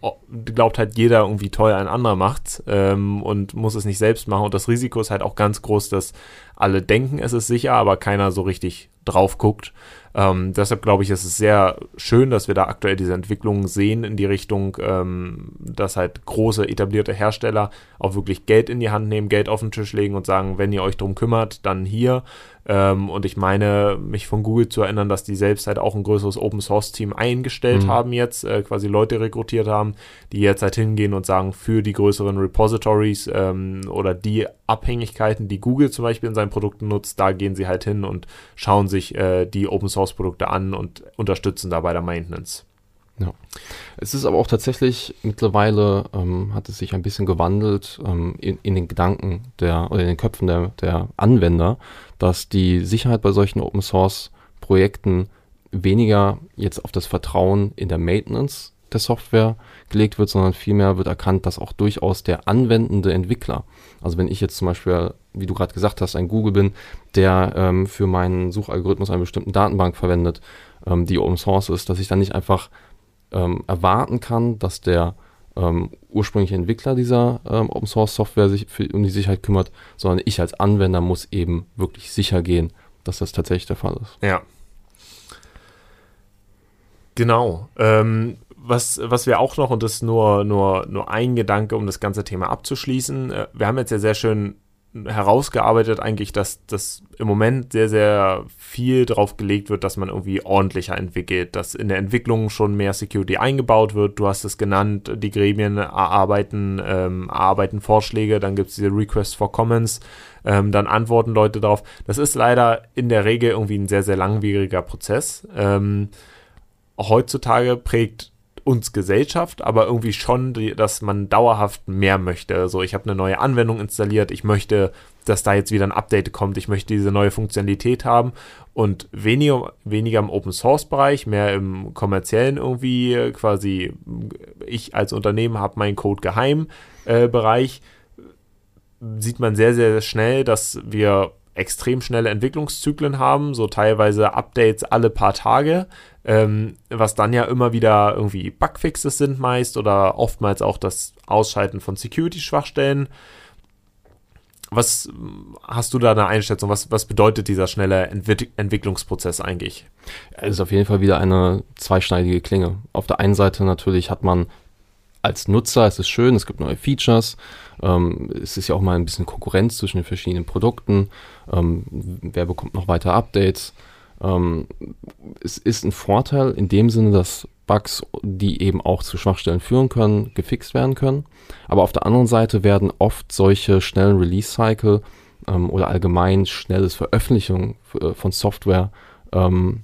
[SPEAKER 1] glaubt halt jeder irgendwie toll, ein anderer macht ähm, und muss es nicht selbst machen. Und das Risiko ist halt auch ganz groß, dass alle denken, es ist sicher, aber keiner so richtig drauf guckt. Ähm, deshalb glaube ich, ist es sehr schön, dass wir da aktuell diese Entwicklungen sehen in die Richtung, ähm, dass halt große etablierte Hersteller auch wirklich Geld in die Hand nehmen, Geld auf den Tisch legen und sagen, wenn ihr euch drum kümmert, dann hier. Ähm, und ich meine, mich von Google zu erinnern, dass die selbst halt auch ein größeres Open Source Team eingestellt mhm. haben jetzt, äh, quasi Leute rekrutiert haben, die jetzt halt hingehen und sagen, für die größeren Repositories ähm, oder die Abhängigkeiten, die Google zum Beispiel in seinen Produkten nutzt, da gehen sie halt hin und schauen sich äh, die Open Source Produkte an und unterstützen da bei der Maintenance.
[SPEAKER 2] Ja. Es ist aber auch tatsächlich mittlerweile ähm, hat es sich ein bisschen gewandelt ähm, in, in, den Gedanken der oder in den Köpfen der, der Anwender, dass die Sicherheit bei solchen Open Source Projekten weniger jetzt auf das Vertrauen in der Maintenance der Software gelegt wird, sondern vielmehr wird erkannt, dass auch durchaus der anwendende Entwickler, also wenn ich jetzt zum Beispiel, wie du gerade gesagt hast, ein Google bin, der ähm, für meinen Suchalgorithmus eine bestimmte Datenbank verwendet, ähm, die Open Source ist, dass ich dann nicht einfach ähm, erwarten kann, dass der ähm, ursprüngliche Entwickler dieser ähm, Open Source Software sich für, um die Sicherheit kümmert, sondern ich als Anwender muss eben wirklich sicher gehen, dass das tatsächlich der Fall ist.
[SPEAKER 1] Ja. Genau. Ähm, was, was wir auch noch, und das ist nur, nur, nur ein Gedanke, um das ganze Thema abzuschließen, äh, wir haben jetzt ja sehr schön herausgearbeitet eigentlich, dass das im Moment sehr, sehr viel drauf gelegt wird, dass man irgendwie ordentlicher entwickelt, dass in der Entwicklung schon mehr Security eingebaut wird. Du hast es genannt, die Gremien erarbeiten, ähm, erarbeiten Vorschläge, dann gibt es diese Requests for Comments, ähm, dann antworten Leute darauf. Das ist leider in der Regel irgendwie ein sehr, sehr langwieriger Prozess. Ähm, heutzutage prägt uns Gesellschaft, aber irgendwie schon, dass man dauerhaft mehr möchte. Also ich habe eine neue Anwendung installiert, ich möchte, dass da jetzt wieder ein Update kommt, ich möchte diese neue Funktionalität haben und weniger, weniger im Open Source Bereich, mehr im kommerziellen irgendwie quasi, ich als Unternehmen habe meinen Code geheim äh, Bereich, sieht man sehr, sehr schnell, dass wir extrem schnelle Entwicklungszyklen haben, so teilweise Updates alle paar Tage, ähm, was dann ja immer wieder irgendwie Bugfixes sind meist oder oftmals auch das Ausschalten von Security-Schwachstellen. Was hast du da eine Einschätzung? Was, was bedeutet dieser schnelle Entwick Entwicklungsprozess eigentlich?
[SPEAKER 2] Es ist auf jeden Fall wieder eine zweischneidige Klinge. Auf der einen Seite natürlich hat man als Nutzer, es ist schön, es gibt neue Features, ähm, es ist ja auch mal ein bisschen Konkurrenz zwischen den verschiedenen Produkten, ähm, wer bekommt noch weitere Updates. Ähm, es ist ein Vorteil in dem Sinne, dass Bugs, die eben auch zu Schwachstellen führen können, gefixt werden können. Aber auf der anderen Seite werden oft solche schnellen Release-Cycle ähm, oder allgemein schnelles Veröffentlichung äh, von Software ähm,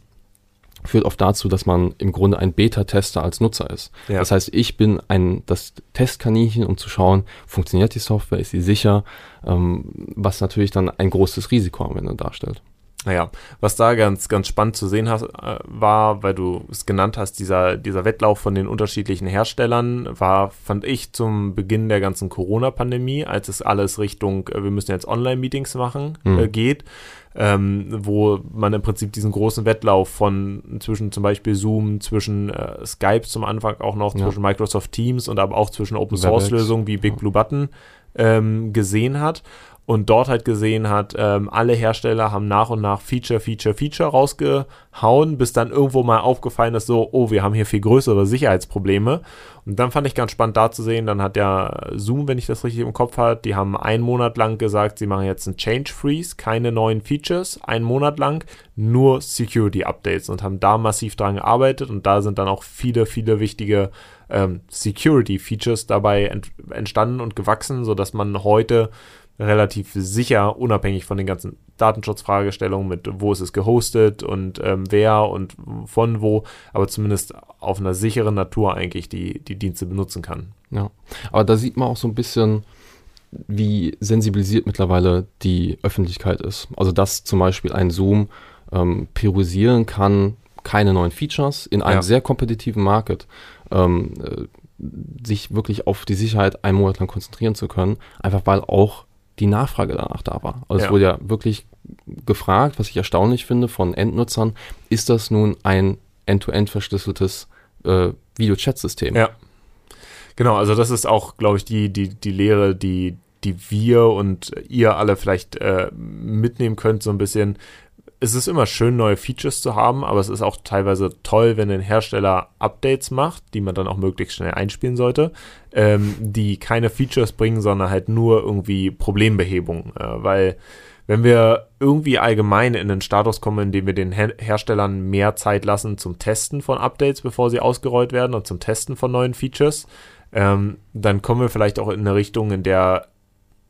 [SPEAKER 2] führt oft dazu, dass man im Grunde ein Beta-Tester als Nutzer ist. Ja. Das heißt, ich bin ein das Testkaninchen, um zu schauen, funktioniert die Software, ist sie sicher, ähm, was natürlich dann ein großes Risiko am Ende darstellt.
[SPEAKER 1] Naja, was da ganz, ganz spannend zu sehen hast, äh, war, weil du es genannt hast, dieser, dieser Wettlauf von den unterschiedlichen Herstellern war, fand ich, zum Beginn der ganzen Corona-Pandemie, als es alles Richtung, äh, wir müssen jetzt Online-Meetings machen, mhm. äh, geht, ähm, wo man im Prinzip diesen großen Wettlauf von zwischen zum Beispiel Zoom, zwischen äh, Skype zum Anfang auch noch, ja. zwischen Microsoft Teams und aber auch zwischen Open-Source-Lösungen wie Big. Blue Button ähm, gesehen hat und dort halt gesehen hat, ähm, alle Hersteller haben nach und nach Feature, Feature, Feature rausgehauen, bis dann irgendwo mal aufgefallen ist, so, oh, wir haben hier viel größere Sicherheitsprobleme. Und dann fand ich ganz spannend da zu sehen, dann hat ja Zoom, wenn ich das richtig im Kopf habe, die haben einen Monat lang gesagt, sie machen jetzt einen Change Freeze, keine neuen Features, einen Monat lang, nur Security Updates und haben da massiv dran gearbeitet und da sind dann auch viele, viele wichtige ähm, Security Features dabei ent entstanden und gewachsen, sodass man heute relativ sicher, unabhängig von den ganzen Datenschutzfragestellungen mit wo ist es gehostet und ähm, wer und von wo, aber zumindest auf einer sicheren Natur eigentlich die, die Dienste benutzen kann.
[SPEAKER 2] Ja, aber da sieht man auch so ein bisschen, wie sensibilisiert mittlerweile die Öffentlichkeit ist. Also dass zum Beispiel ein Zoom ähm, priorisieren kann, keine neuen Features in einem
[SPEAKER 1] Ja.
[SPEAKER 2] sehr kompetitiven Market ähm, äh, sich wirklich auf die Sicherheit einen Monat lang konzentrieren zu können, einfach weil auch die Nachfrage danach da war. Also
[SPEAKER 1] Ja.
[SPEAKER 2] es wurde ja wirklich gefragt, was ich erstaunlich finde von Endnutzern, ist das nun ein end-to-end verschlüsseltes äh, Video-Chat-System?
[SPEAKER 1] Ja. Genau, also das ist auch, glaube ich, die, die, die Lehre, die, die wir und ihr alle vielleicht äh, mitnehmen könnt, so ein bisschen. Es ist immer schön, neue Features zu haben, aber es ist auch teilweise toll, wenn ein Hersteller Updates macht, die man dann auch möglichst schnell einspielen sollte, ähm, die keine Features bringen, sondern halt nur irgendwie Problembehebung. Äh, weil wenn wir irgendwie allgemein in den Status kommen, in dem wir den Her Herstellern mehr Zeit lassen zum Testen von Updates, bevor sie ausgerollt werden und zum Testen von neuen Features, ähm, dann kommen wir vielleicht auch in eine Richtung, in der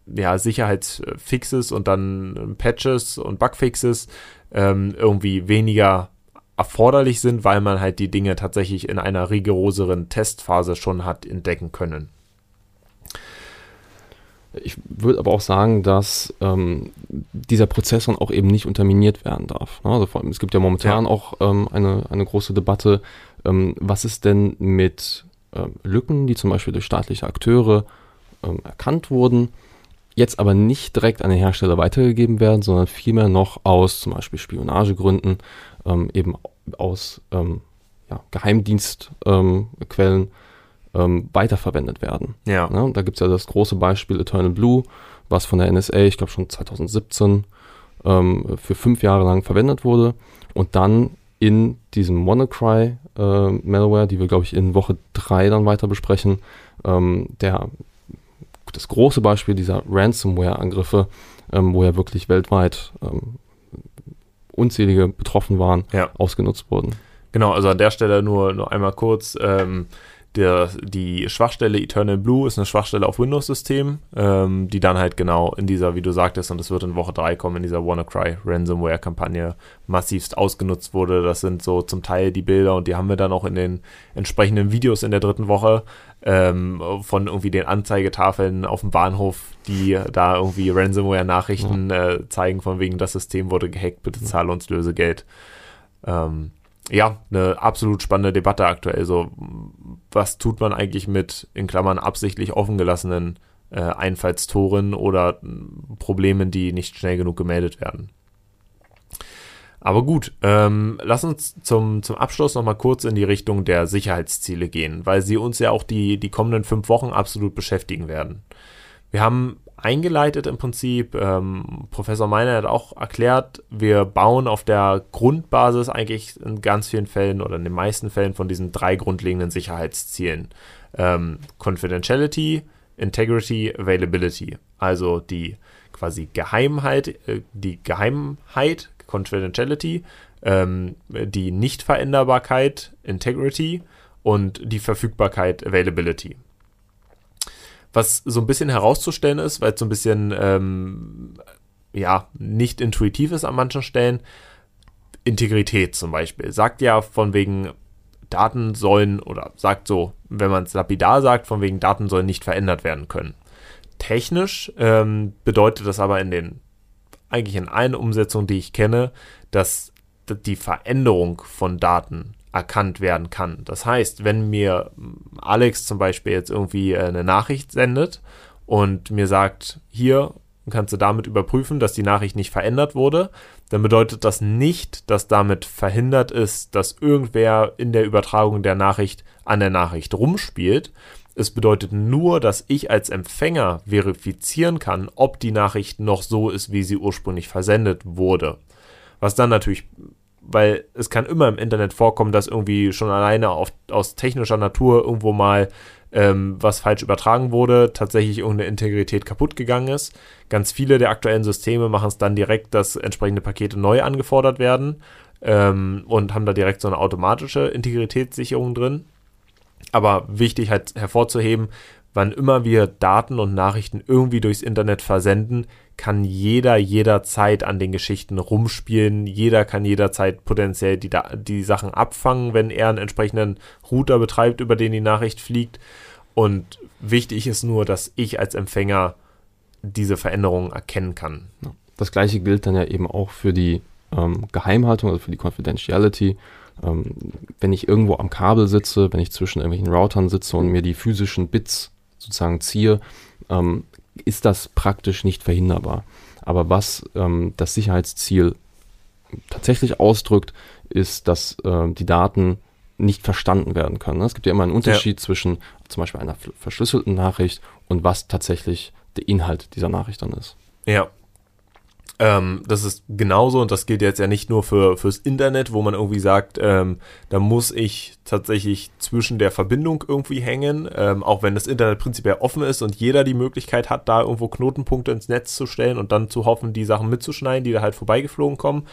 [SPEAKER 1] ja, Sicherheitsfixes und dann Patches und Bugfixes ähm, irgendwie weniger erforderlich sind, weil man halt die Dinge tatsächlich in einer rigoroseren Testphase schon hat entdecken können.
[SPEAKER 2] Ich würde aber auch sagen, dass ähm, dieser Prozess dann auch eben nicht unterminiert werden darf. ne? Also allem, es gibt ja momentan
[SPEAKER 1] Ja.
[SPEAKER 2] auch ähm, eine, eine große Debatte, ähm, was ist denn mit ähm, Lücken, die zum Beispiel durch staatliche Akteure ähm, erkannt wurden, jetzt aber nicht direkt an den Hersteller weitergegeben werden, sondern vielmehr noch aus zum Beispiel Spionagegründen, ähm, eben aus ähm, ja, Geheimdienstquellen ähm, weiterverwendet werden.
[SPEAKER 1] Ja,
[SPEAKER 2] Ne? Da gibt es ja das große Beispiel Eternal Blue, was von der NSA, ich glaube schon 2017, ähm, für fünf Jahre lang verwendet wurde und dann in diesem WannaCry-Malware, die wir, glaube ich, in Woche drei dann weiter besprechen, ähm, der, das große Beispiel dieser Ransomware-Angriffe, ähm, wo ja wirklich weltweit ähm, unzählige betroffen waren,
[SPEAKER 1] Ja.
[SPEAKER 2] ausgenutzt wurden.
[SPEAKER 1] Genau, also an der Stelle nur, nur einmal kurz. Ähm, der, die Schwachstelle Eternal Blue ist eine Schwachstelle auf Windows-System, ähm, die dann halt genau in dieser, wie du sagtest, und es wird in Woche 3 kommen, in dieser WannaCry Ransomware-Kampagne massivst ausgenutzt wurde. Das sind so zum Teil die Bilder und die haben wir dann auch in den entsprechenden Videos in der dritten Woche ähm, von irgendwie den Anzeigetafeln auf dem Bahnhof, die da irgendwie Ransomware-Nachrichten äh, zeigen, von wegen das System wurde gehackt, bitte zahle uns Lösegeld. Ähm, ja, eine absolut spannende Debatte aktuell. So, was tut man eigentlich mit, in Klammern, absichtlich offen gelassenen äh, Einfallstoren oder mh, Problemen, die nicht schnell genug gemeldet werden? Aber gut, ähm, lass uns zum, zum Abschluss nochmal kurz in die Richtung der Sicherheitsziele gehen, weil sie uns ja auch die, die kommenden fünf Wochen absolut beschäftigen werden. Wir haben eingeleitet im Prinzip, ähm, Professor Meiner hat auch erklärt, wir bauen auf der Grundbasis eigentlich in ganz vielen Fällen oder in den meisten Fällen von diesen drei grundlegenden Sicherheitszielen. Ähm, Confidentiality, Integrity, Availability. Also die quasi Geheimheit, äh, die Geheimheit, Confidentiality, ähm, die Nichtveränderbarkeit, Integrity und die Verfügbarkeit, Availability. Was so ein bisschen herauszustellen ist, weil es so ein bisschen ähm, ja nicht intuitiv ist an manchen Stellen. Integrität zum Beispiel sagt ja von wegen Daten sollen oder sagt so, wenn man es lapidar sagt, von wegen Daten sollen nicht verändert werden können. Technisch ähm, bedeutet das aber in den eigentlich in allen Umsetzungen, die ich kenne, dass die Veränderung von Daten erkannt werden kann. Das heißt, wenn mir Alex zum Beispiel jetzt irgendwie äh, eine Nachricht sendet und mir sagt, hier kannst du damit überprüfen, dass die Nachricht nicht verändert wurde, dann bedeutet das nicht, dass damit verhindert ist, dass irgendwer in der Übertragung der Nachricht an der Nachricht rumspielt. Es bedeutet nur, dass ich als Empfänger verifizieren kann, ob die Nachricht noch so ist, wie sie ursprünglich versendet wurde. Was dann natürlich weil es kann immer im Internet vorkommen, dass irgendwie schon alleine auf, aus technischer Natur irgendwo mal ähm, was falsch übertragen wurde, tatsächlich irgendeine Integrität kaputt gegangen ist. Ganz viele der aktuellen Systeme machen es dann direkt, dass entsprechende Pakete neu angefordert werden ähm, und haben da direkt so eine automatische Integritätssicherung drin. Aber wichtig halt hervorzuheben, wann immer wir Daten und Nachrichten irgendwie durchs Internet versenden, kann jeder jederzeit an den Geschichten rumspielen. Jeder kann jederzeit potenziell die, die Sachen abfangen, wenn er einen entsprechenden Router betreibt, über den die Nachricht fliegt. Und wichtig ist nur, dass ich als Empfänger diese Veränderungen erkennen kann.
[SPEAKER 2] Das gleiche gilt dann ja eben auch für die ähm, Geheimhaltung, also für die Confidentiality ähm, wenn ich irgendwo am Kabel sitze, wenn ich zwischen irgendwelchen Routern sitze und mir die physischen Bits sozusagen ziehe, ähm, ist das praktisch nicht verhinderbar. Aber was ähm, das Sicherheitsziel tatsächlich ausdrückt, ist, dass äh, die Daten nicht verstanden werden können. Es gibt ja immer einen Unterschied ja. zwischen zum Beispiel einer verschlüsselten Nachricht und was tatsächlich der Inhalt dieser Nachricht dann ist.
[SPEAKER 1] Ja, ähm, das ist genauso und das gilt jetzt ja nicht nur für fürs Internet, wo man irgendwie sagt, ähm, da muss ich tatsächlich zwischen der Verbindung irgendwie hängen, ähm, auch wenn das Internet prinzipiell offen ist und jeder die Möglichkeit hat, da irgendwo Knotenpunkte ins Netz zu stellen und dann zu hoffen, die Sachen mitzuschneiden, die da halt vorbeigeflogen kommen.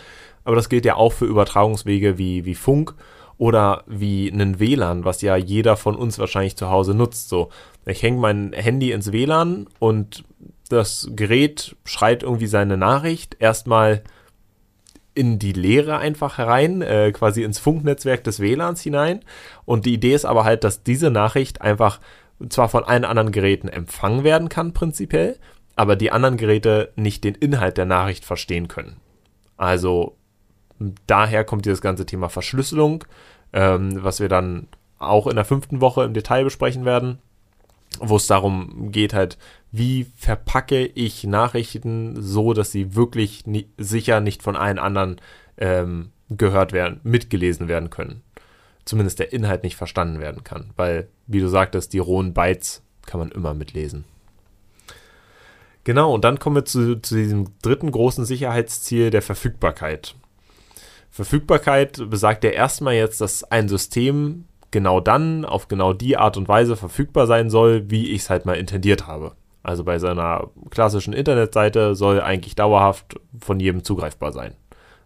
[SPEAKER 1] Aber das gilt ja auch für Übertragungswege wie, wie Funk oder wie einen WLAN, was ja jeder von uns wahrscheinlich zu Hause nutzt. So, ich hänge mein Handy ins WLAN und das Gerät schreit irgendwie seine Nachricht erstmal in die Leere einfach herein, äh, quasi ins Funknetzwerk des WLANs hinein. Und die Idee ist aber halt, dass diese Nachricht einfach zwar von allen anderen Geräten empfangen werden kann, prinzipiell, aber die anderen Geräte nicht den Inhalt der Nachricht verstehen können. Also daher kommt dieses ganze Thema Verschlüsselung, ähm, was wir dann auch in der fünften Woche im Detail besprechen werden wo es darum geht halt, wie verpacke ich Nachrichten so, dass sie wirklich nie, sicher nicht von allen anderen ähm, gehört werden, mitgelesen werden können. Zumindest der Inhalt nicht verstanden werden kann, weil, wie du sagtest, die rohen Bytes kann man immer mitlesen. Genau, und dann kommen wir zu, zu diesem dritten großen Sicherheitsziel der Verfügbarkeit. Verfügbarkeit besagt ja erstmal jetzt, dass ein System genau dann auf genau die Art und Weise verfügbar sein soll, wie ich es halt mal intendiert habe. Also bei seiner klassischen Internetseite soll eigentlich dauerhaft von jedem zugreifbar sein.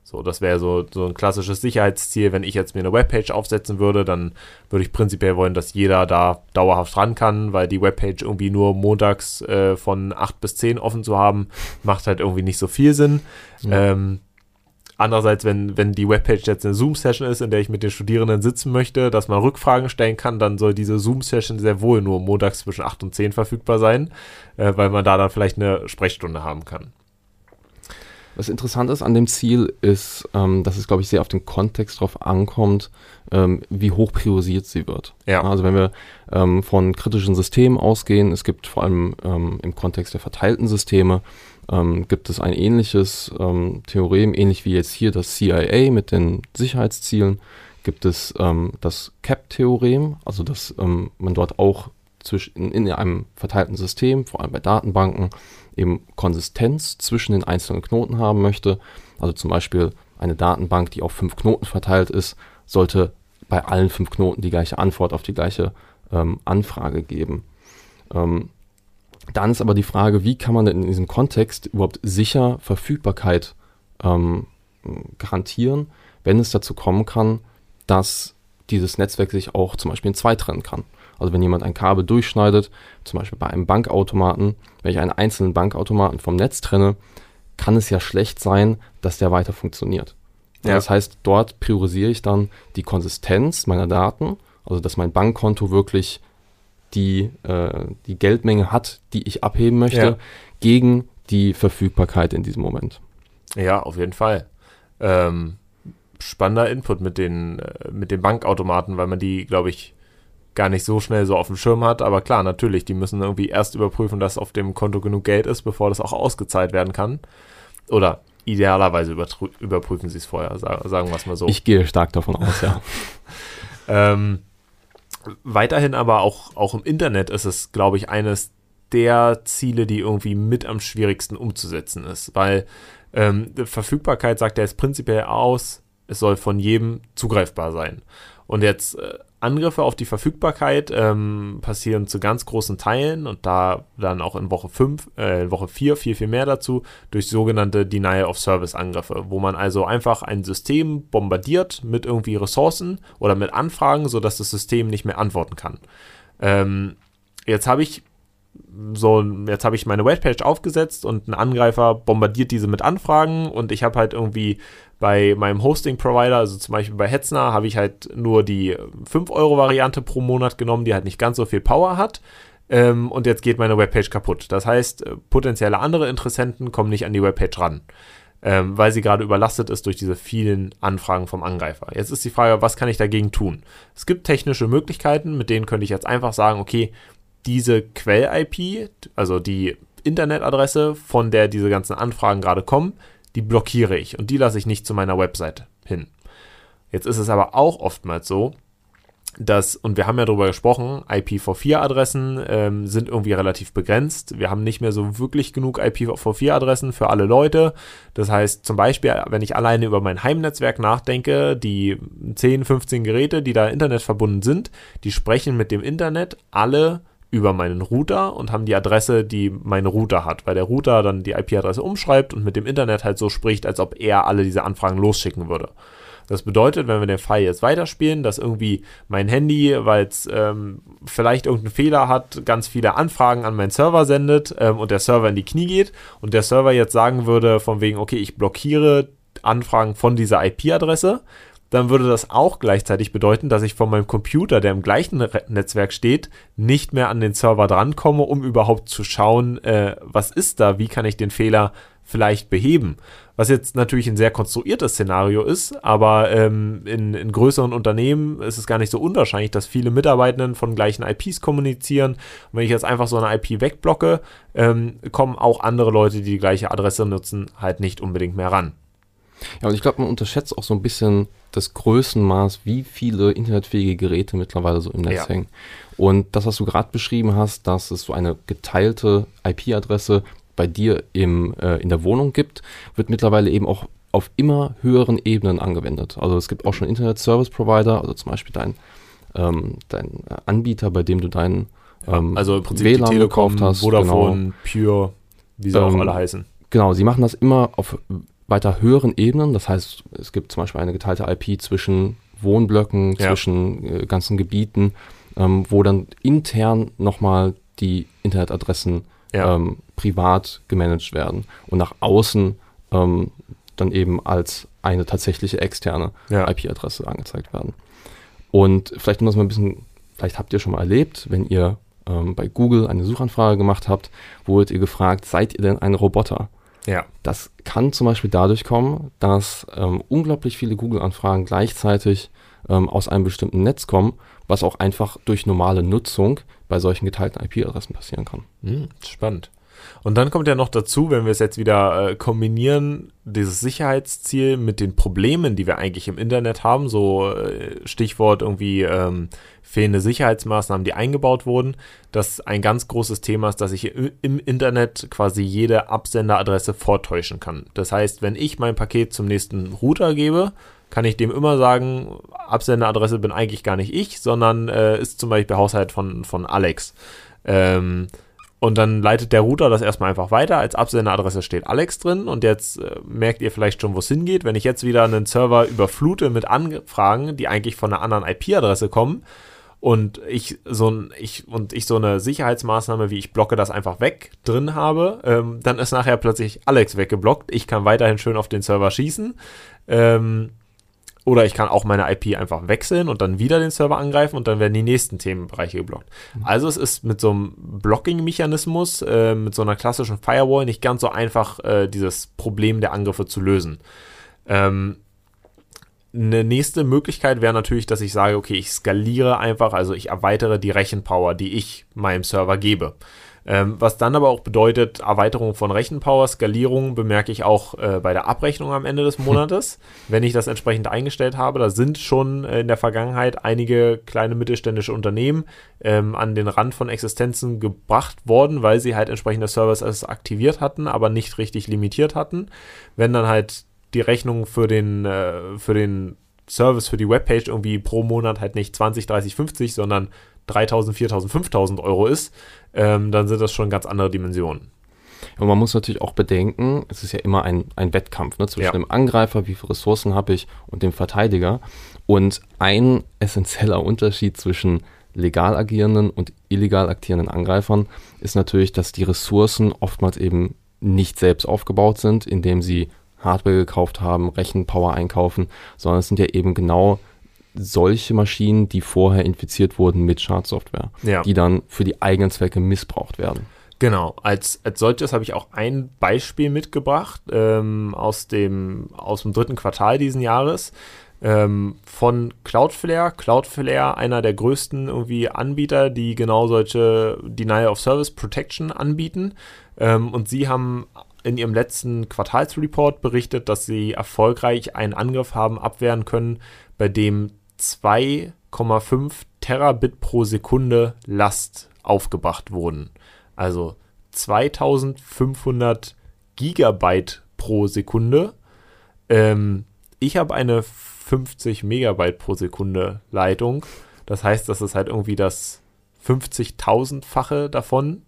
[SPEAKER 1] So, das wäre so, so ein klassisches Sicherheitsziel. Wenn ich jetzt mir eine Webpage aufsetzen würde, dann würde ich prinzipiell wollen, dass jeder da dauerhaft ran kann, weil die Webpage irgendwie nur montags äh, von 8 bis 10 offen zu haben, macht halt irgendwie nicht so viel Sinn. Ja. Ähm, Andererseits, wenn, wenn die Webpage jetzt eine Zoom-Session ist, in der ich mit den Studierenden sitzen möchte, dass man Rückfragen stellen kann, dann soll diese Zoom-Session sehr wohl nur montags zwischen 8 und 10 verfügbar sein, äh, weil man da dann vielleicht eine Sprechstunde haben kann.
[SPEAKER 2] Was interessant ist an dem Ziel, ist, ähm, dass es, glaube ich, sehr auf den Kontext drauf ankommt, ähm, wie hoch priorisiert sie wird. Ja. Also wenn wir ähm, von kritischen Systemen ausgehen, es gibt vor allem ähm, im Kontext der verteilten Systeme ähm, gibt es ein ähnliches ähm, Theorem, ähnlich wie jetzt hier das CIA mit den Sicherheitszielen, gibt es ähm, das CAP-Theorem, also dass ähm, man dort auch zwischen, in, in einem verteilten System, vor allem bei Datenbanken, eben Konsistenz zwischen den einzelnen Knoten haben möchte. Also zum Beispiel eine Datenbank, die auf fünf Knoten verteilt ist, sollte bei allen fünf Knoten die gleiche Antwort auf die gleiche ähm, Anfrage geben. Ähm, dann ist aber die Frage, wie kann man denn in diesem Kontext überhaupt sicher Verfügbarkeit ähm, garantieren, wenn es dazu kommen kann, dass dieses Netzwerk sich auch zum Beispiel in zwei trennen kann. Also wenn jemand ein Kabel durchschneidet, zum Beispiel bei einem Bankautomaten, wenn ich einen einzelnen Bankautomaten vom Netz trenne, kann es ja schlecht sein, dass der weiter funktioniert. Ja. Das heißt, dort priorisiere ich dann die Konsistenz meiner Daten, also dass mein Bankkonto wirklich die, äh, die Geldmenge hat, die ich abheben möchte, ja. gegen die Verfügbarkeit in diesem Moment.
[SPEAKER 1] Ja, auf jeden Fall. Ähm, spannender Input mit den, äh, mit den Bankautomaten, weil man die, glaube ich, gar nicht so schnell so auf dem Schirm hat. Aber klar, natürlich, die müssen irgendwie erst überprüfen, dass auf dem Konto genug Geld ist, bevor das auch ausgezahlt werden kann. Oder idealerweise überprüfen sie es vorher, sagen wir es mal so.
[SPEAKER 2] Ich gehe stark davon aus, ja.
[SPEAKER 1] ähm, weiterhin aber auch, auch im Internet ist es, glaube ich, eines der Ziele, die irgendwie mit am schwierigsten umzusetzen ist, weil ähm, Verfügbarkeit sagt ja jetzt prinzipiell aus, es soll von jedem zugreifbar sein. Und jetzt äh, Angriffe auf die Verfügbarkeit ähm, passieren zu ganz großen Teilen und da dann auch in Woche 5, äh, Woche 4 viel, viel mehr dazu, durch sogenannte Denial of Service Angriffe, wo man also einfach ein System bombardiert mit irgendwie Ressourcen oder mit Anfragen, sodass das System nicht mehr antworten kann. Ähm, jetzt habe ich so, jetzt habe ich meine Webpage aufgesetzt und ein Angreifer bombardiert diese mit Anfragen und ich habe halt irgendwie bei meinem Hosting-Provider, also zum Beispiel bei Hetzner, habe ich halt nur die 5-Euro-Variante pro Monat genommen, die halt nicht ganz so viel Power hat. Ähm, und jetzt geht meine Webpage kaputt. Das heißt, äh, potenzielle andere Interessenten kommen nicht an die Webpage ran. ähm, weil sie gerade überlastet ist durch diese vielen Anfragen vom Angreifer. Jetzt ist die Frage, was kann ich dagegen tun? Es gibt technische Möglichkeiten, mit denen könnte ich jetzt einfach sagen, okay, diese Quell-IP, also die Internetadresse, von der diese ganzen Anfragen gerade kommen, die blockiere ich und die lasse ich nicht zu meiner Website hin. Jetzt ist es aber auch oftmals so, dass, und wir haben ja darüber gesprochen, IPv4-Adressen ähm, sind irgendwie relativ begrenzt. Wir haben nicht mehr so wirklich genug IPv4-Adressen für alle Leute. Das heißt, zum Beispiel, wenn ich alleine über mein Heimnetzwerk nachdenke, die 10, 15 Geräte, die da Internet verbunden sind, die sprechen mit dem Internet alle über meinen Router und haben die Adresse, die mein Router hat, weil der Router dann die IP-Adresse umschreibt und mit dem Internet halt so spricht, als ob er alle diese Anfragen losschicken würde. Das bedeutet, wenn wir den Fall jetzt weiterspielen, dass irgendwie mein Handy, weil es ähm, vielleicht irgendeinen Fehler hat, ganz viele Anfragen an meinen Server sendet ähm, und der Server in die Knie geht und der Server jetzt sagen würde, von wegen, okay, ich blockiere Anfragen von dieser IP-Adresse, dann würde das auch gleichzeitig bedeuten, dass ich von meinem Computer, der im gleichen Netzwerk steht, nicht mehr an den Server drankomme, um überhaupt zu schauen, äh, was ist da, wie kann ich den Fehler vielleicht beheben. Was jetzt natürlich ein sehr konstruiertes Szenario ist, aber ähm, in, in größeren Unternehmen ist es gar nicht so unwahrscheinlich, dass viele Mitarbeitenden von gleichen IPs kommunizieren. Und wenn ich jetzt einfach so eine IP wegblocke, ähm, kommen auch andere Leute, die die gleiche Adresse nutzen, halt nicht unbedingt mehr ran.
[SPEAKER 2] Ja, und ich glaube, man unterschätzt auch so ein bisschen das Größenmaß, wie viele internetfähige Geräte mittlerweile so im Netz ja. hängen. Und das, was du gerade beschrieben hast, dass es so eine geteilte IP-Adresse bei dir im, äh, in der Wohnung gibt, wird mittlerweile eben auch auf immer höheren Ebenen angewendet. Also es gibt auch schon Internet-Service-Provider, also zum Beispiel dein, ähm, dein Anbieter, bei dem du deinen
[SPEAKER 1] ähm, also im Prinzip WLAN Telekom, gekauft hast.
[SPEAKER 2] Vodafone,
[SPEAKER 1] genau. Pure, wie sie ähm, auch alle heißen.
[SPEAKER 2] Genau, sie machen das immer auf weiter höheren Ebenen. Das heißt, es gibt zum Beispiel eine geteilte IP zwischen Wohnblöcken, ja. zwischen äh, ganzen Gebieten, ähm, wo dann intern nochmal die Internetadressen ja. ähm, privat gemanagt werden und nach außen ähm, dann eben als eine tatsächliche externe ja. IP-Adresse angezeigt werden. Und vielleicht um das mal ein bisschen, vielleicht habt ihr schon mal erlebt, wenn ihr ähm, bei Google eine Suchanfrage gemacht habt, wurdet ihr gefragt, seid ihr denn ein Roboter?
[SPEAKER 1] Ja.
[SPEAKER 2] Das kann zum Beispiel dadurch kommen, dass ähm, unglaublich viele Google-Anfragen gleichzeitig ähm, aus einem bestimmten Netz kommen, was auch einfach durch normale Nutzung bei solchen geteilten IP-Adressen passieren kann.
[SPEAKER 1] Hm, spannend. Und dann kommt ja noch dazu, wenn wir es jetzt wieder äh, kombinieren, dieses Sicherheitsziel mit den Problemen, die wir eigentlich im Internet haben, so äh, Stichwort irgendwie ähm, fehlende Sicherheitsmaßnahmen, die eingebaut wurden, dass ein ganz großes Thema ist, dass ich im Internet quasi jede Absenderadresse vortäuschen kann. Das heißt, wenn ich mein Paket zum nächsten Router gebe, kann ich dem immer sagen, Absenderadresse bin eigentlich gar nicht ich, sondern äh, ist zum Beispiel Haushalt von, von Alex. Ähm, und dann leitet der Router das erstmal einfach weiter. Als Absenderadresse steht Alex drin und jetzt äh, merkt ihr vielleicht schon, wo es hingeht. Wenn ich jetzt wieder einen Server überflute mit Anfragen, die eigentlich von einer anderen IP-Adresse kommen und ich so ein, ich und ich so eine Sicherheitsmaßnahme wie ich blocke das einfach weg drin habe, ähm, dann ist nachher plötzlich Alex weggeblockt. Ich kann weiterhin schön auf den Server schießen. Ähm, oder ich kann auch meine IP einfach wechseln und dann wieder den Server angreifen und dann werden die nächsten Themenbereiche geblockt. Mhm. Also es ist mit so einem Blocking-Mechanismus, äh, mit so einer klassischen Firewall nicht ganz so einfach, äh, dieses Problem der Angriffe zu lösen. Ähm, eine nächste Möglichkeit wäre natürlich, dass ich sage, okay, ich skaliere einfach, also ich erweitere die Rechenpower, die ich meinem Server gebe. Ähm, was dann aber auch bedeutet, Erweiterung von Rechenpower, Skalierung bemerke ich auch äh, bei der Abrechnung am Ende des Monates, wenn ich das entsprechend eingestellt habe. Da sind schon äh, in der Vergangenheit einige kleine mittelständische Unternehmen ähm, an den Rand von Existenzen gebracht worden, weil sie halt entsprechende Services aktiviert hatten, aber nicht richtig limitiert hatten. Wenn dann halt die Rechnung für den, äh, für den Service für die Webpage irgendwie pro Monat halt nicht 20, 30, 50, sondern 3000, 4000, 5000 Euro ist, ähm, dann sind das schon ganz andere Dimensionen.
[SPEAKER 2] Und man muss natürlich auch bedenken, es ist ja immer ein, ein Wettkampf ne, zwischen ja. dem Angreifer, wie viele Ressourcen habe ich, und dem Verteidiger. Und ein essentieller Unterschied zwischen legal agierenden und illegal agierenden Angreifern ist natürlich, dass die Ressourcen oftmals eben nicht selbst aufgebaut sind, indem sie Hardware gekauft haben, Rechenpower einkaufen, sondern es sind ja eben genau solche Maschinen, die vorher infiziert wurden mit Schadsoftware, ja. die dann für die eigenen Zwecke missbraucht werden.
[SPEAKER 1] Genau, als, als solches habe ich auch ein Beispiel mitgebracht ähm, aus, dem, aus dem dritten Quartal diesen Jahres ähm, von Cloudflare. Cloudflare, einer der größten irgendwie Anbieter, die genau solche Denial of Service Protection anbieten. Ähm, und sie haben in ihrem letzten Quartalsreport berichtet, dass sie erfolgreich einen Angriff haben abwehren können, bei dem 2,5 Terabit pro Sekunde Last aufgebracht wurden. Also 2500 Gigabyte pro Sekunde. Ähm, ich habe eine 50 Megabyte pro Sekunde Leitung. Das heißt, das ist halt irgendwie das 50.000-fache davon,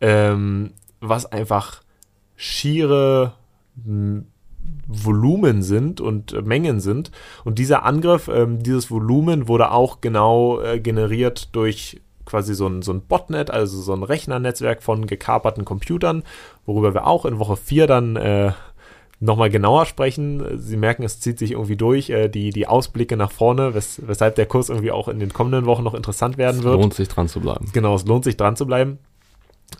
[SPEAKER 1] ähm, was einfach schiere Volumen sind und äh, Mengen sind. Und dieser Angriff, ähm, dieses Volumen wurde auch genau äh, generiert durch quasi so ein, so ein Botnet, also so ein Rechnernetzwerk von gekaperten Computern, worüber wir auch in Woche 4 dann äh, nochmal genauer sprechen. Sie merken, es zieht sich irgendwie durch, äh, die, die Ausblicke nach vorne, wes weshalb der Kurs irgendwie auch in den kommenden Wochen noch interessant werden es wird.
[SPEAKER 2] Es lohnt sich dran zu bleiben.
[SPEAKER 1] Genau, es lohnt sich dran zu bleiben.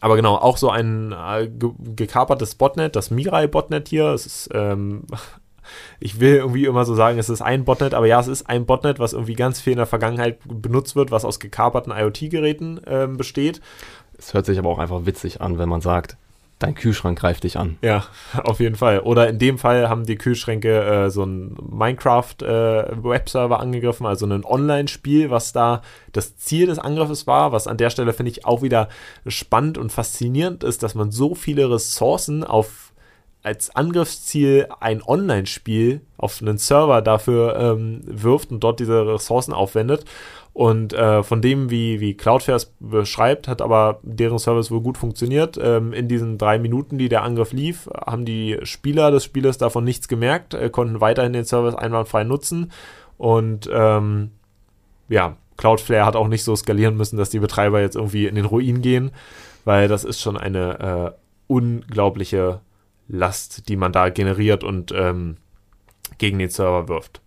[SPEAKER 1] Aber genau, auch so ein äh, ge gekapertes Botnet, das Mirai-Botnet hier, es ist, ähm, ich will irgendwie immer so sagen, es ist ein Botnet, aber ja, es ist ein Botnet, was irgendwie ganz viel in der Vergangenheit benutzt wird, was aus gekaperten IoT-Geräten ähm, besteht.
[SPEAKER 2] Es hört sich aber auch einfach witzig an, wenn man sagt, dein Kühlschrank greift dich an.
[SPEAKER 1] Ja, auf jeden Fall. Oder in dem Fall haben die Kühlschränke äh, so einen Minecraft-Webserver äh, angegriffen, also ein Online-Spiel, was da das Ziel des Angriffes war, was an der Stelle finde ich auch wieder spannend und faszinierend ist, dass man so viele Ressourcen auf als Angriffsziel ein Online-Spiel auf einen Server dafür ähm, wirft und dort diese Ressourcen aufwendet. Und äh, von dem, wie, wie Cloudflare es beschreibt, hat aber deren Service wohl gut funktioniert. Ähm, in diesen drei Minuten, die der Angriff lief, haben die Spieler des Spieles davon nichts gemerkt, äh, konnten weiterhin den Service einwandfrei nutzen. Und ähm, ja, Cloudflare hat auch nicht so skalieren müssen, dass die Betreiber jetzt irgendwie in den Ruin gehen, weil das ist schon eine äh, unglaubliche Last, die man da generiert und ähm, gegen den Server wirft.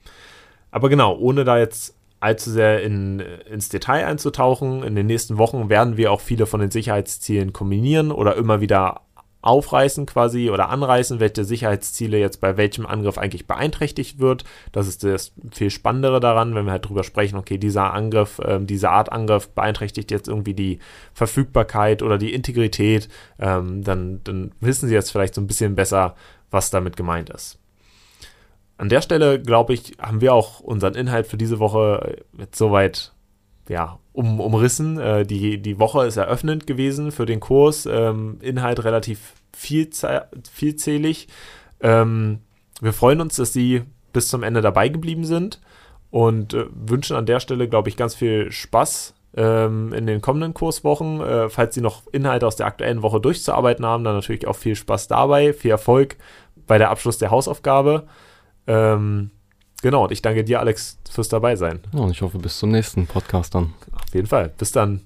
[SPEAKER 1] Aber genau, ohne da jetzt allzu sehr in, ins Detail einzutauchen, in den nächsten Wochen werden wir auch viele von den Sicherheitszielen kombinieren oder immer wieder aufreißen quasi oder anreißen, welche Sicherheitsziele jetzt bei welchem Angriff eigentlich beeinträchtigt wird. Das ist das viel Spannendere daran, wenn wir halt drüber sprechen, okay, dieser Angriff, äh, diese Art Angriff beeinträchtigt jetzt irgendwie die Verfügbarkeit oder die Integrität, ähm, dann, dann wissen Sie jetzt vielleicht so ein bisschen besser, was damit gemeint ist. An der Stelle, glaube ich, haben wir auch unseren Inhalt für diese Woche jetzt soweit ja, um, umrissen. Äh, die, die Woche ist eröffnend gewesen für den Kurs. Ähm, Inhalt relativ vielzählig. Ähm, wir freuen uns, dass Sie bis zum Ende dabei geblieben sind und äh, wünschen an der Stelle, glaube ich, ganz viel Spaß ähm, in den kommenden Kurswochen. Äh, falls Sie noch Inhalte aus der aktuellen Woche durchzuarbeiten haben, dann natürlich auch viel Spaß dabei, viel Erfolg bei der Abschluss der Hausaufgabe. Ähm, Genau, und ich danke dir, Alex, fürs Dabeisein.
[SPEAKER 2] Ja, und ich hoffe, bis zum nächsten Podcast dann.
[SPEAKER 1] Auf jeden Fall. Bis dann.